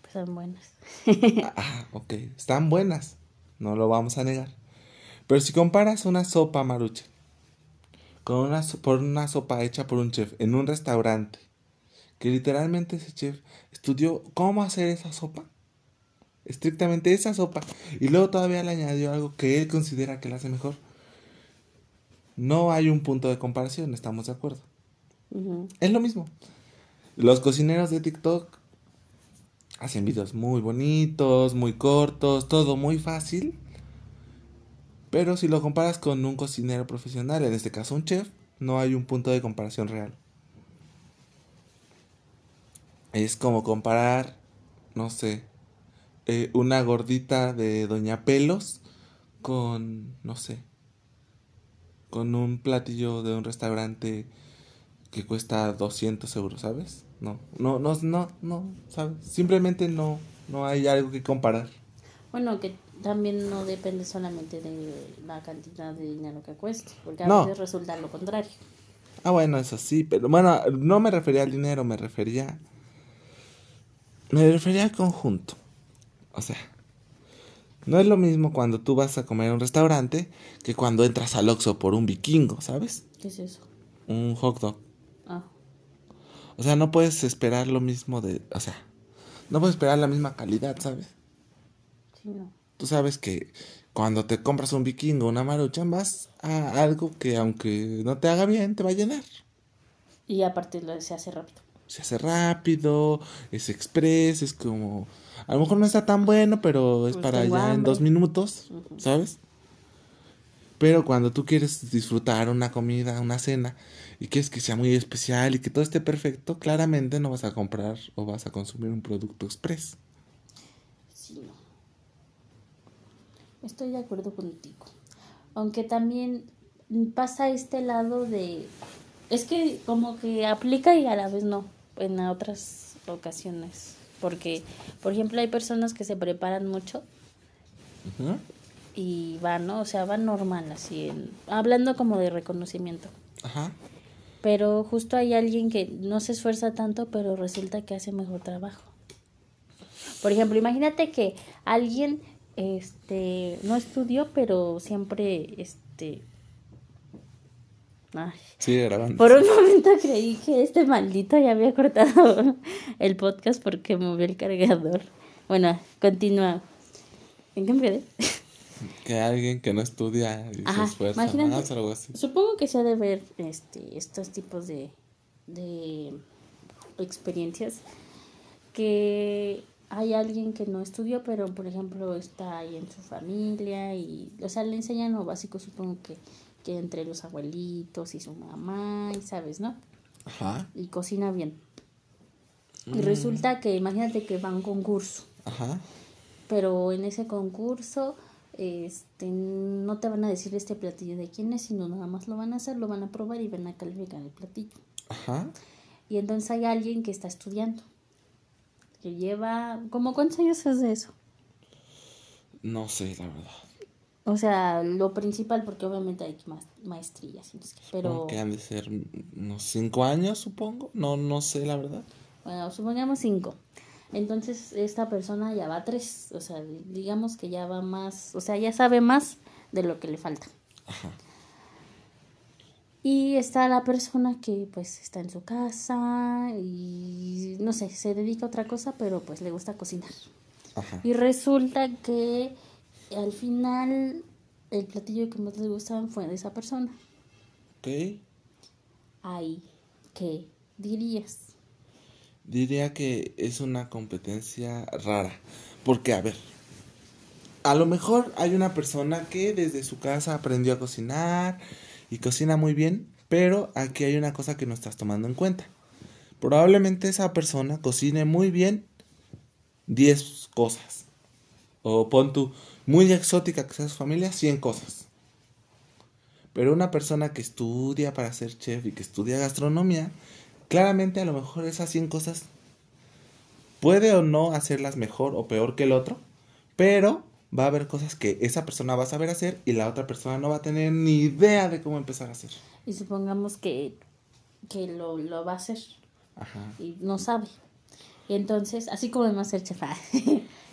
pues, son buenas. Ah, ok. Están buenas. No lo vamos a negar. Pero si comparas una sopa marucha con una, por una sopa hecha por un chef en un restaurante, que literalmente ese chef estudió cómo hacer esa sopa, estrictamente esa sopa, y luego todavía le añadió algo que él considera que la hace mejor, no hay un punto de comparación, estamos de acuerdo. Es lo mismo. Los cocineros de TikTok hacen videos muy bonitos, muy cortos, todo muy fácil. Pero si lo comparas con un cocinero profesional, en este caso un chef, no hay un punto de comparación real. Es como comparar, no sé, eh, una gordita de Doña Pelos con, no sé, con un platillo de un restaurante que cuesta 200 euros, ¿sabes? No, no, no, no, no, ¿sabes? Simplemente no, no hay algo que comparar. Bueno, que también no depende solamente de la cantidad de dinero que cueste, porque a No. veces resulta lo contrario. Ah, bueno, eso sí, pero bueno, no me refería al dinero, me refería... Me refería al conjunto. O sea, no es lo mismo cuando tú vas a comer a un restaurante que cuando entras al Oxxo por un vikingo, ¿sabes? ¿Qué es eso? Un hot dog. Ah, O sea, no puedes esperar lo mismo de... O sea, no puedes esperar la misma calidad, ¿sabes? sí, no. Tú sabes que cuando te compras un vikingo, una maruchan, vas a algo que aunque no te haga bien, te va a llenar. Y aparte lo, se hace rápido. Se hace rápido, es express, es como... A lo mejor no está tan bueno, pero es Pues para ya en hambre. dos minutos, ¿sabes? Pero cuando tú quieres disfrutar una comida, una cena, y quieres que sea muy especial y que todo esté perfecto, claramente no vas a comprar o vas a consumir un producto express. Sí, no. Estoy de acuerdo contigo. Aunque también pasa este lado de... Es que como que aplica y a la vez no, en otras ocasiones. Porque, por ejemplo, hay personas que se preparan mucho y van, ¿no? O sea, van normal, así, en- hablando como de reconocimiento. Ajá. Pero justo hay alguien que no se esfuerza tanto, pero resulta que hace mejor trabajo. Por ejemplo, imagínate que alguien este no estudió, pero siempre este ay, Sigue grabando. por un momento creí que este maldito ya había cortado el podcast porque movió el cargador. Bueno, continúa. ¿En qué me quedé? Que alguien que no estudia y Ajá, se esfuerza más algo así. Supongo que se ha de ver este, estos tipos de, de experiencias que hay alguien que no estudió, pero por ejemplo está ahí en su familia y, o sea, le enseñan lo básico, supongo que, que entre los abuelitos y su mamá, y sabes, ¿no? Ajá. Y cocina bien. Y resulta que, imagínate que va a un concurso Ajá. pero en ese concurso este no te van a decir este platillo de quién es, sino nada más lo van a hacer, lo van a probar y van a calificar el platillo. Ajá. Y entonces hay alguien que está estudiando, que lleva, ¿como cuántos años es de eso? No sé, la verdad. O sea, lo principal, porque obviamente hay ma- maestrías, pero que han de ser unos cinco años, supongo. No, no sé, la verdad. bueno, supongamos cinco. Entonces esta persona ya va tres, o sea, digamos que ya va más, o sea, ya sabe más de lo que le falta. Ajá. Y está la persona que pues está en su casa y no sé, se dedica a otra cosa, pero pues le gusta cocinar. Ajá. Y resulta que al final el platillo que más le gustaba fue de esa persona. Ok. Ay, ¿qué dirías? Diría que es una competencia rara. Porque, a ver, a lo mejor hay una persona que desde su casa aprendió a cocinar y cocina muy bien, pero aquí hay una cosa que no estás tomando en cuenta. Probablemente esa persona cocine muy bien 10 cosas. O pon tú, muy exótica que sea su familia, 100 cosas. Pero una persona que estudia para ser chef y que estudia gastronomía, claramente a lo mejor esas 100 cosas puede o no hacerlas mejor o peor que el otro, pero va a haber cosas que esa persona va a saber hacer y la otra persona no va a tener ni idea de cómo empezar a hacer. Y supongamos que, que lo, lo va a hacer Ajá. y no sabe. Y entonces, así como el Masterchef, ah,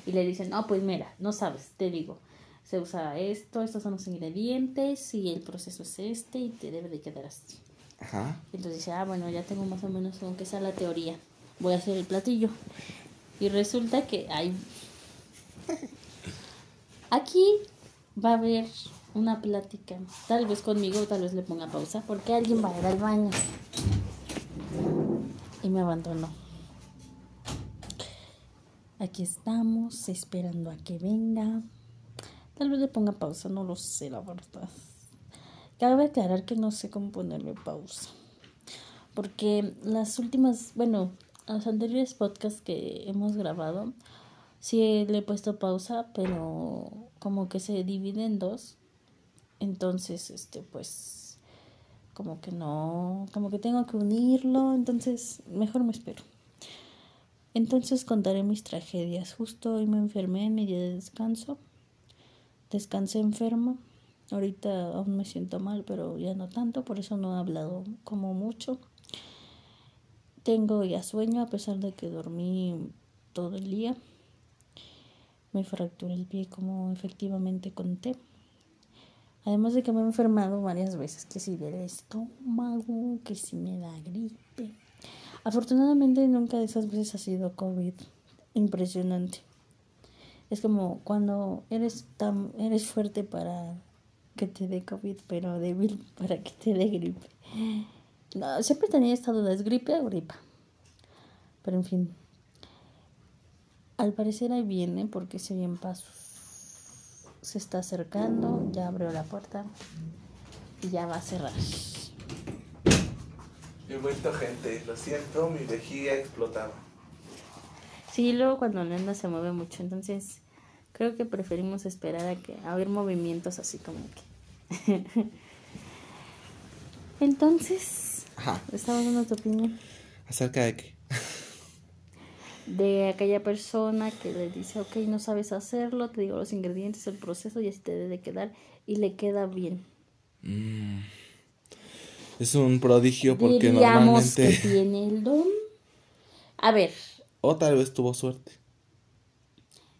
y le dicen, no, pues mira, no sabes, te digo, se usa esto, estos son los ingredientes y el proceso es este y te debe de quedar así. Ajá. Entonces dice, ah, bueno, ya tengo más o menos aunque sea la teoría, voy a hacer el platillo. Y resulta que hay... Aquí va a haber una plática, tal vez conmigo, tal vez le ponga pausa, porque alguien va a ir al baño. Y me abandonó. Aquí estamos, esperando a que venga. Tal vez le ponga pausa, no lo sé, la verdad. Cabe aclarar que no sé cómo ponerle pausa. Porque las últimas, bueno, los anteriores podcasts que hemos grabado, sí le he puesto pausa, pero como que se divide en dos. Entonces, este, pues, como que no, como que tengo que unirlo, entonces mejor me espero. Entonces contaré mis tragedias. Justo hoy me enfermé en mi día de descanso. Descansé enfermo Ahorita aún me siento mal, pero ya no tanto, por eso no he hablado como mucho. Tengo ya sueño a pesar de que dormí todo el día. Me fracturé el pie como efectivamente conté. Además de que me he enfermado varias veces, que si del estómago, que si me da gripe. Afortunadamente nunca de esas veces ha sido COVID. Impresionante. Es como cuando eres tan eres fuerte para que te dé COVID, pero débil para que te dé gripe. No, siempre tenía esta duda, ¿es gripe o gripa? Pero en fin. Al parecer ahí viene porque se oyen pasos. Se está acercando, ya abrió la puerta y ya va a cerrar. He vuelto gente, lo siento, mi vejiga explotaba. Sí, luego cuando Nanda se mueve mucho, entonces creo que preferimos esperar a que a ver movimientos así como que. entonces, Ajá. estamos dando tu opinión ¿Acerca de qué? de aquella persona que le dice, ok, no sabes hacerlo, te digo los ingredientes, el proceso y así te debe de quedar y le queda bien. Mm. Es un prodigio porque Diríamos que normalmente... tiene el don. A ver, O tal vez tuvo suerte.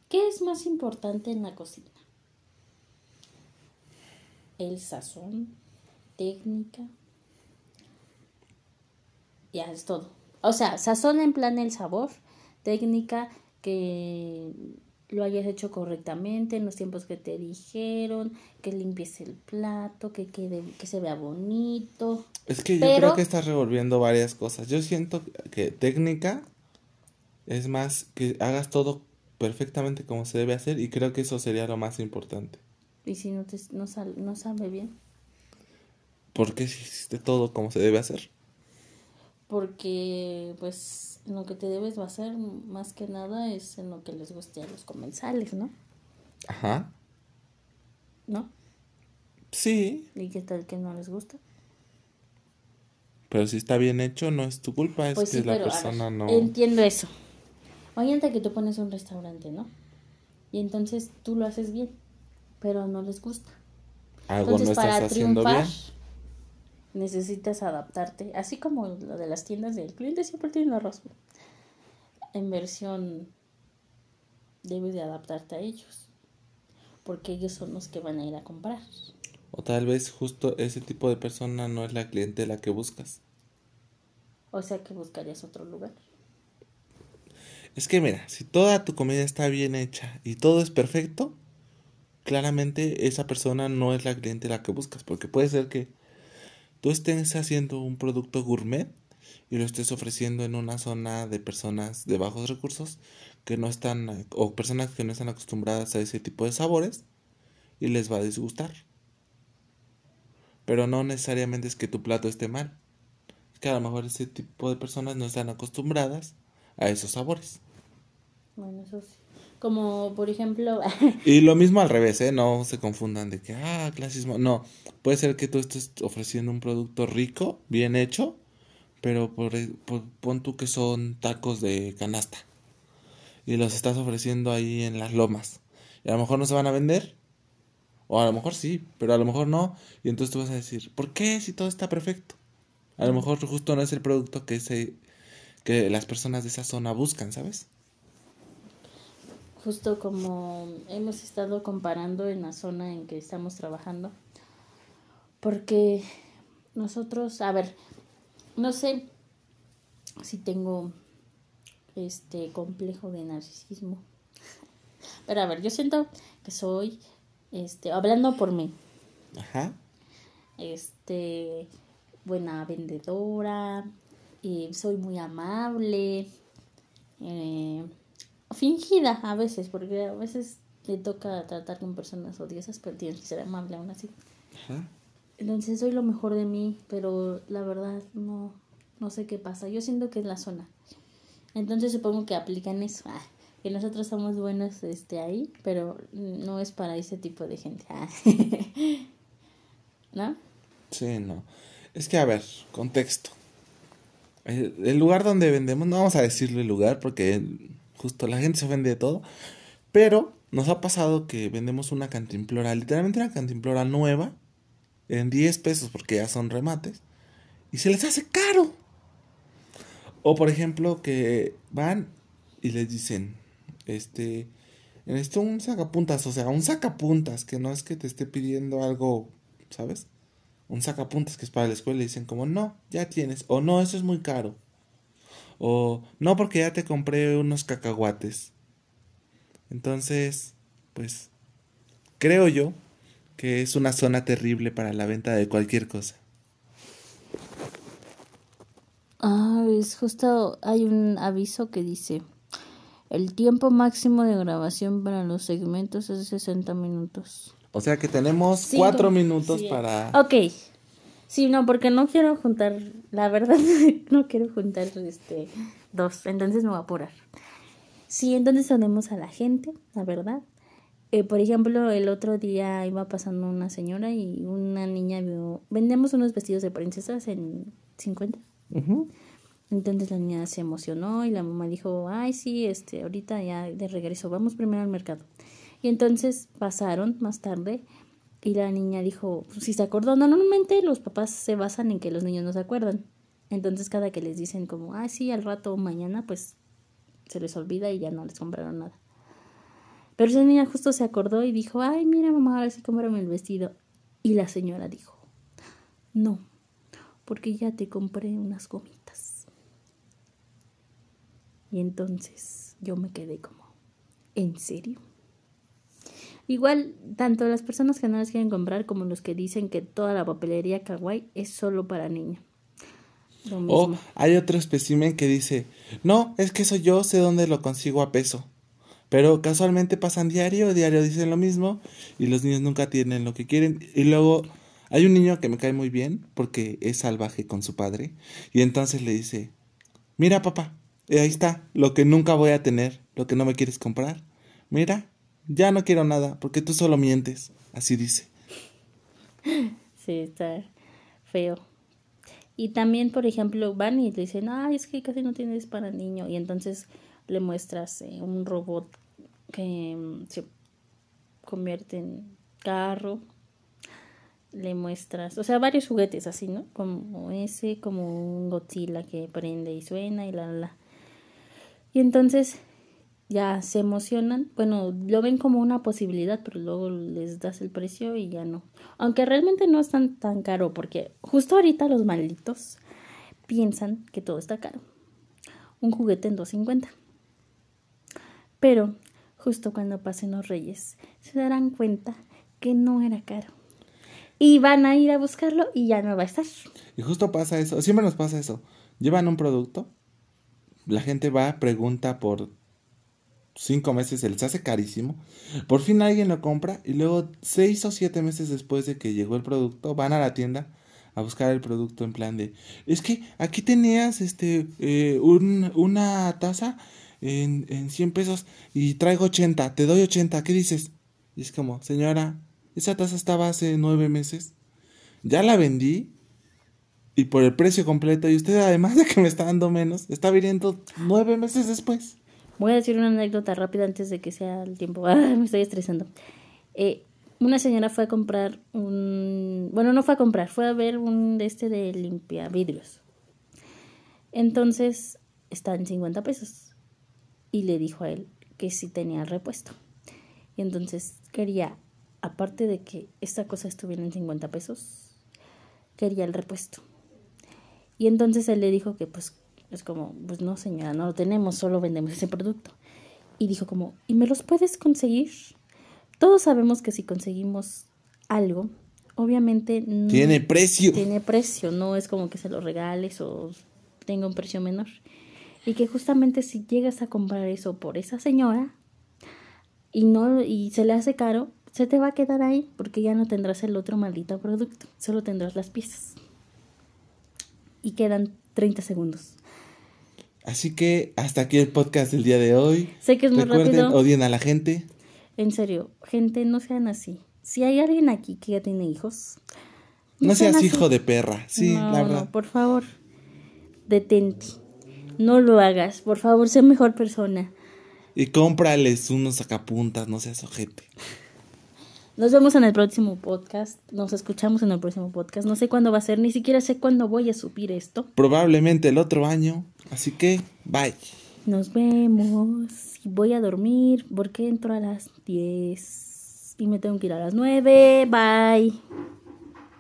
¿qué es más importante en la cocina? El sazón, técnica. Ya es todo. O sea, sazón en plan el sabor, técnica que lo hayas hecho correctamente en los tiempos que te dijeron, que limpies el plato, que quede, que se vea bonito. Es que yo Pero- creo que estás revolviendo varias cosas. Yo siento que técnica es más que hagas todo perfectamente como se debe hacer y creo que eso sería lo más importante. Y si no, te, no, sal- no sabe bien. Porque si hiciste todo como se debe hacer. Porque, pues, en lo que te debes basar más que nada es en lo que les guste a los comensales, ¿no? Ajá. ¿No? Sí, ¿Y qué tal que no les gusta? pero si está bien hecho no es tu culpa, es Pues que sí, la pero persona ver, no... entiendo eso. Imagínate que tú pones un restaurante, ¿no? Y entonces tú lo haces bien, pero no les gusta. Algo Entonces, no estás para haciendo triunfar, bien. Necesitas adaptarte. Así como lo de las tiendas del cliente siempre tiene la razón. En versión, debes de adaptarte a ellos. Porque ellos son los que van a ir a comprar. O tal vez justo ese tipo de persona no es la clientela que buscas. O sea que buscarías otro lugar. Es que mira, si toda tu comida está bien hecha y todo es perfecto, claramente esa persona no es la clientela que buscas, porque puede ser que tú estés haciendo un producto gourmet y lo estés ofreciendo en una zona de personas de bajos recursos que no están o personas que no están acostumbradas a ese tipo de sabores y les va a disgustar. Pero no necesariamente es que tu plato esté mal. Es que a lo mejor ese tipo de personas no están acostumbradas a esos sabores. Bueno, eso sí. Como por ejemplo, Y lo mismo al revés, ¿eh? No se confundan de que, ah, clasismo. No, puede ser que tú estés ofreciendo un producto rico, bien hecho, pero por, por- pon tú que son tacos de canasta. Y los estás ofreciendo ahí en las lomas. Y a lo mejor no se van a vender. O a lo mejor sí, pero a lo mejor no. Y entonces tú vas a decir, ¿por qué si todo está perfecto? A lo mejor justo no es el producto que, se, que las personas de esa zona buscan, ¿sabes? Justo como hemos estado comparando en la zona en que estamos trabajando, porque nosotros, a ver, no sé si tengo este complejo de narcisismo, pero a ver, yo siento que soy, este, hablando por mí, Ajá. este, buena vendedora, y soy muy amable, eh, fingida a veces, porque a veces le toca tratar con personas odiosas, pero tienes que ser amable aún así. Ajá. Entonces soy lo mejor de mí, pero la verdad no, no sé qué pasa. Yo siento que es la zona. Entonces supongo que aplican eso. ah, que nosotros somos buenos este, ahí, pero no es para ese tipo de gente. ah. ¿No? Sí, no. Es que, a ver, contexto. El, el lugar donde vendemos, no vamos a decirle el lugar porque justo la gente se ofende de todo, pero nos ha pasado que vendemos una cantimplora, literalmente una cantimplora nueva, en 10 pesos porque ya son remates, y se les hace caro. O por ejemplo que van y les dicen, este, en esto un sacapuntas, o sea, un sacapuntas, que no es que te esté pidiendo algo, ¿sabes? Un sacapuntas que es para la escuela y dicen como, no, ya tienes, o no, eso es muy caro. O no, porque ya te compré unos cacahuates. Entonces, pues, creo yo que es una zona terrible para la venta de cualquier cosa. Ah, es justo, hay un aviso que dice, el tiempo máximo de grabación para los segmentos es 60 minutos. O sea que tenemos cuatro minutos para... Ok. Sí, no, porque no quiero juntar, la verdad, no quiero juntar este dos, entonces me voy a apurar. Sí, entonces tenemos a la gente, la verdad. Eh, por ejemplo, el otro día iba pasando una señora y una niña vio, vendemos unos vestidos de princesas en 50. Entonces la niña se emocionó y la mamá dijo, ay, sí, este, ahorita ya de regreso, vamos primero al mercado. Y entonces pasaron más tarde y la niña dijo, si se acordó, normalmente los papás se basan en que los niños no se acuerdan. Entonces cada que les dicen como, ay, sí, al rato mañana, pues se les olvida y ya no les compraron nada. Pero esa niña justo se acordó y dijo, ay, mira mamá, ahora sí cómprame el vestido. Y la señora dijo, no, porque ya te compré unas gomitas. Y entonces yo me quedé como, ¿en serio? Igual, tanto las personas que no las quieren comprar como los que dicen que toda la papelería kawaii es solo para niños. O hay otro espécimen que dice, no, es que eso yo sé dónde lo consigo a peso. Pero casualmente pasan diario, diario dicen lo mismo y los niños nunca tienen lo que quieren. Y luego hay un niño que me cae muy bien porque es salvaje con su padre y entonces le dice, mira papá, y ahí está, lo que nunca voy a tener, lo que no me quieres comprar. Mira, ya no quiero nada, porque tú solo mientes. Así dice. Sí, está feo. Y también, por ejemplo, van y le dicen, ay, es que casi no tienes para niño. Y entonces le muestras eh, un robot que mm, se convierte en carro. Le muestras, o sea, varios juguetes así, ¿no? Como ese, como un Godzilla que prende y suena y la, la, la. Y entonces ya se emocionan, bueno, lo ven como una posibilidad, pero luego les das el precio y ya no. Aunque realmente no es tan, tan caro, porque justo ahorita los malditos piensan que todo está caro. Un juguete en 250. Pero justo cuando pasen los reyes, se darán cuenta que no era caro. Y van a ir a buscarlo y ya no va a estar. Y justo pasa eso, siempre nos pasa eso. Llevan un producto la gente va, pregunta por cinco meses, se les hace carísimo. Por fin alguien lo compra y luego seis o siete meses después de que llegó el producto, van a la tienda a buscar el producto en plan de, es que aquí tenías este eh, un, una taza en, en 100 pesos y traigo 80, te doy 80, ¿qué dices? Y es como, señora, esa taza estaba hace nueve meses, ya la vendí y por el precio completo. Y usted, además de que me está dando menos, está viniendo nueve meses después. Voy a decir una anécdota rápida antes de que sea el tiempo. Ah, me estoy estresando. Eh, una señora fue a comprar un. Bueno, no fue a comprar, fue a ver un de este de limpia vidrios. Entonces está en 50 pesos. Y le dijo a él que sí tenía repuesto. Y entonces quería, aparte de que esta cosa estuviera en 50 pesos, quería el repuesto. Y entonces él le dijo que pues es como, pues no señora, no lo tenemos, solo vendemos ese producto. Y dijo como, ¿y me los puedes conseguir? Todos sabemos que si conseguimos algo, obviamente... tiene precio. Tiene precio, no es como que se lo regales o tenga un precio menor. Y que justamente si llegas a comprar eso por esa señora y no y se le hace caro, se te va a quedar ahí porque ya no tendrás el otro maldito producto, solo tendrás las piezas y quedan 30 segundos. Así que hasta aquí el podcast del día de hoy. Sé que es muy rápido. Odien a la gente. En serio, gente, no sean así. Si hay alguien aquí que ya tiene hijos. No, seas hijo de perra, sí, la verdad. No, por favor, detente. No lo hagas, por favor, sé mejor persona. Y cómprales unos sacapuntas, no seas ojete. Nos vemos en el próximo podcast. Nos escuchamos en el próximo podcast. No sé cuándo va a ser, ni siquiera sé cuándo voy a subir esto. Probablemente el otro año. Así que, bye. Nos vemos. Voy a dormir porque entro a las 10 y me tengo que ir a las 9. Bye.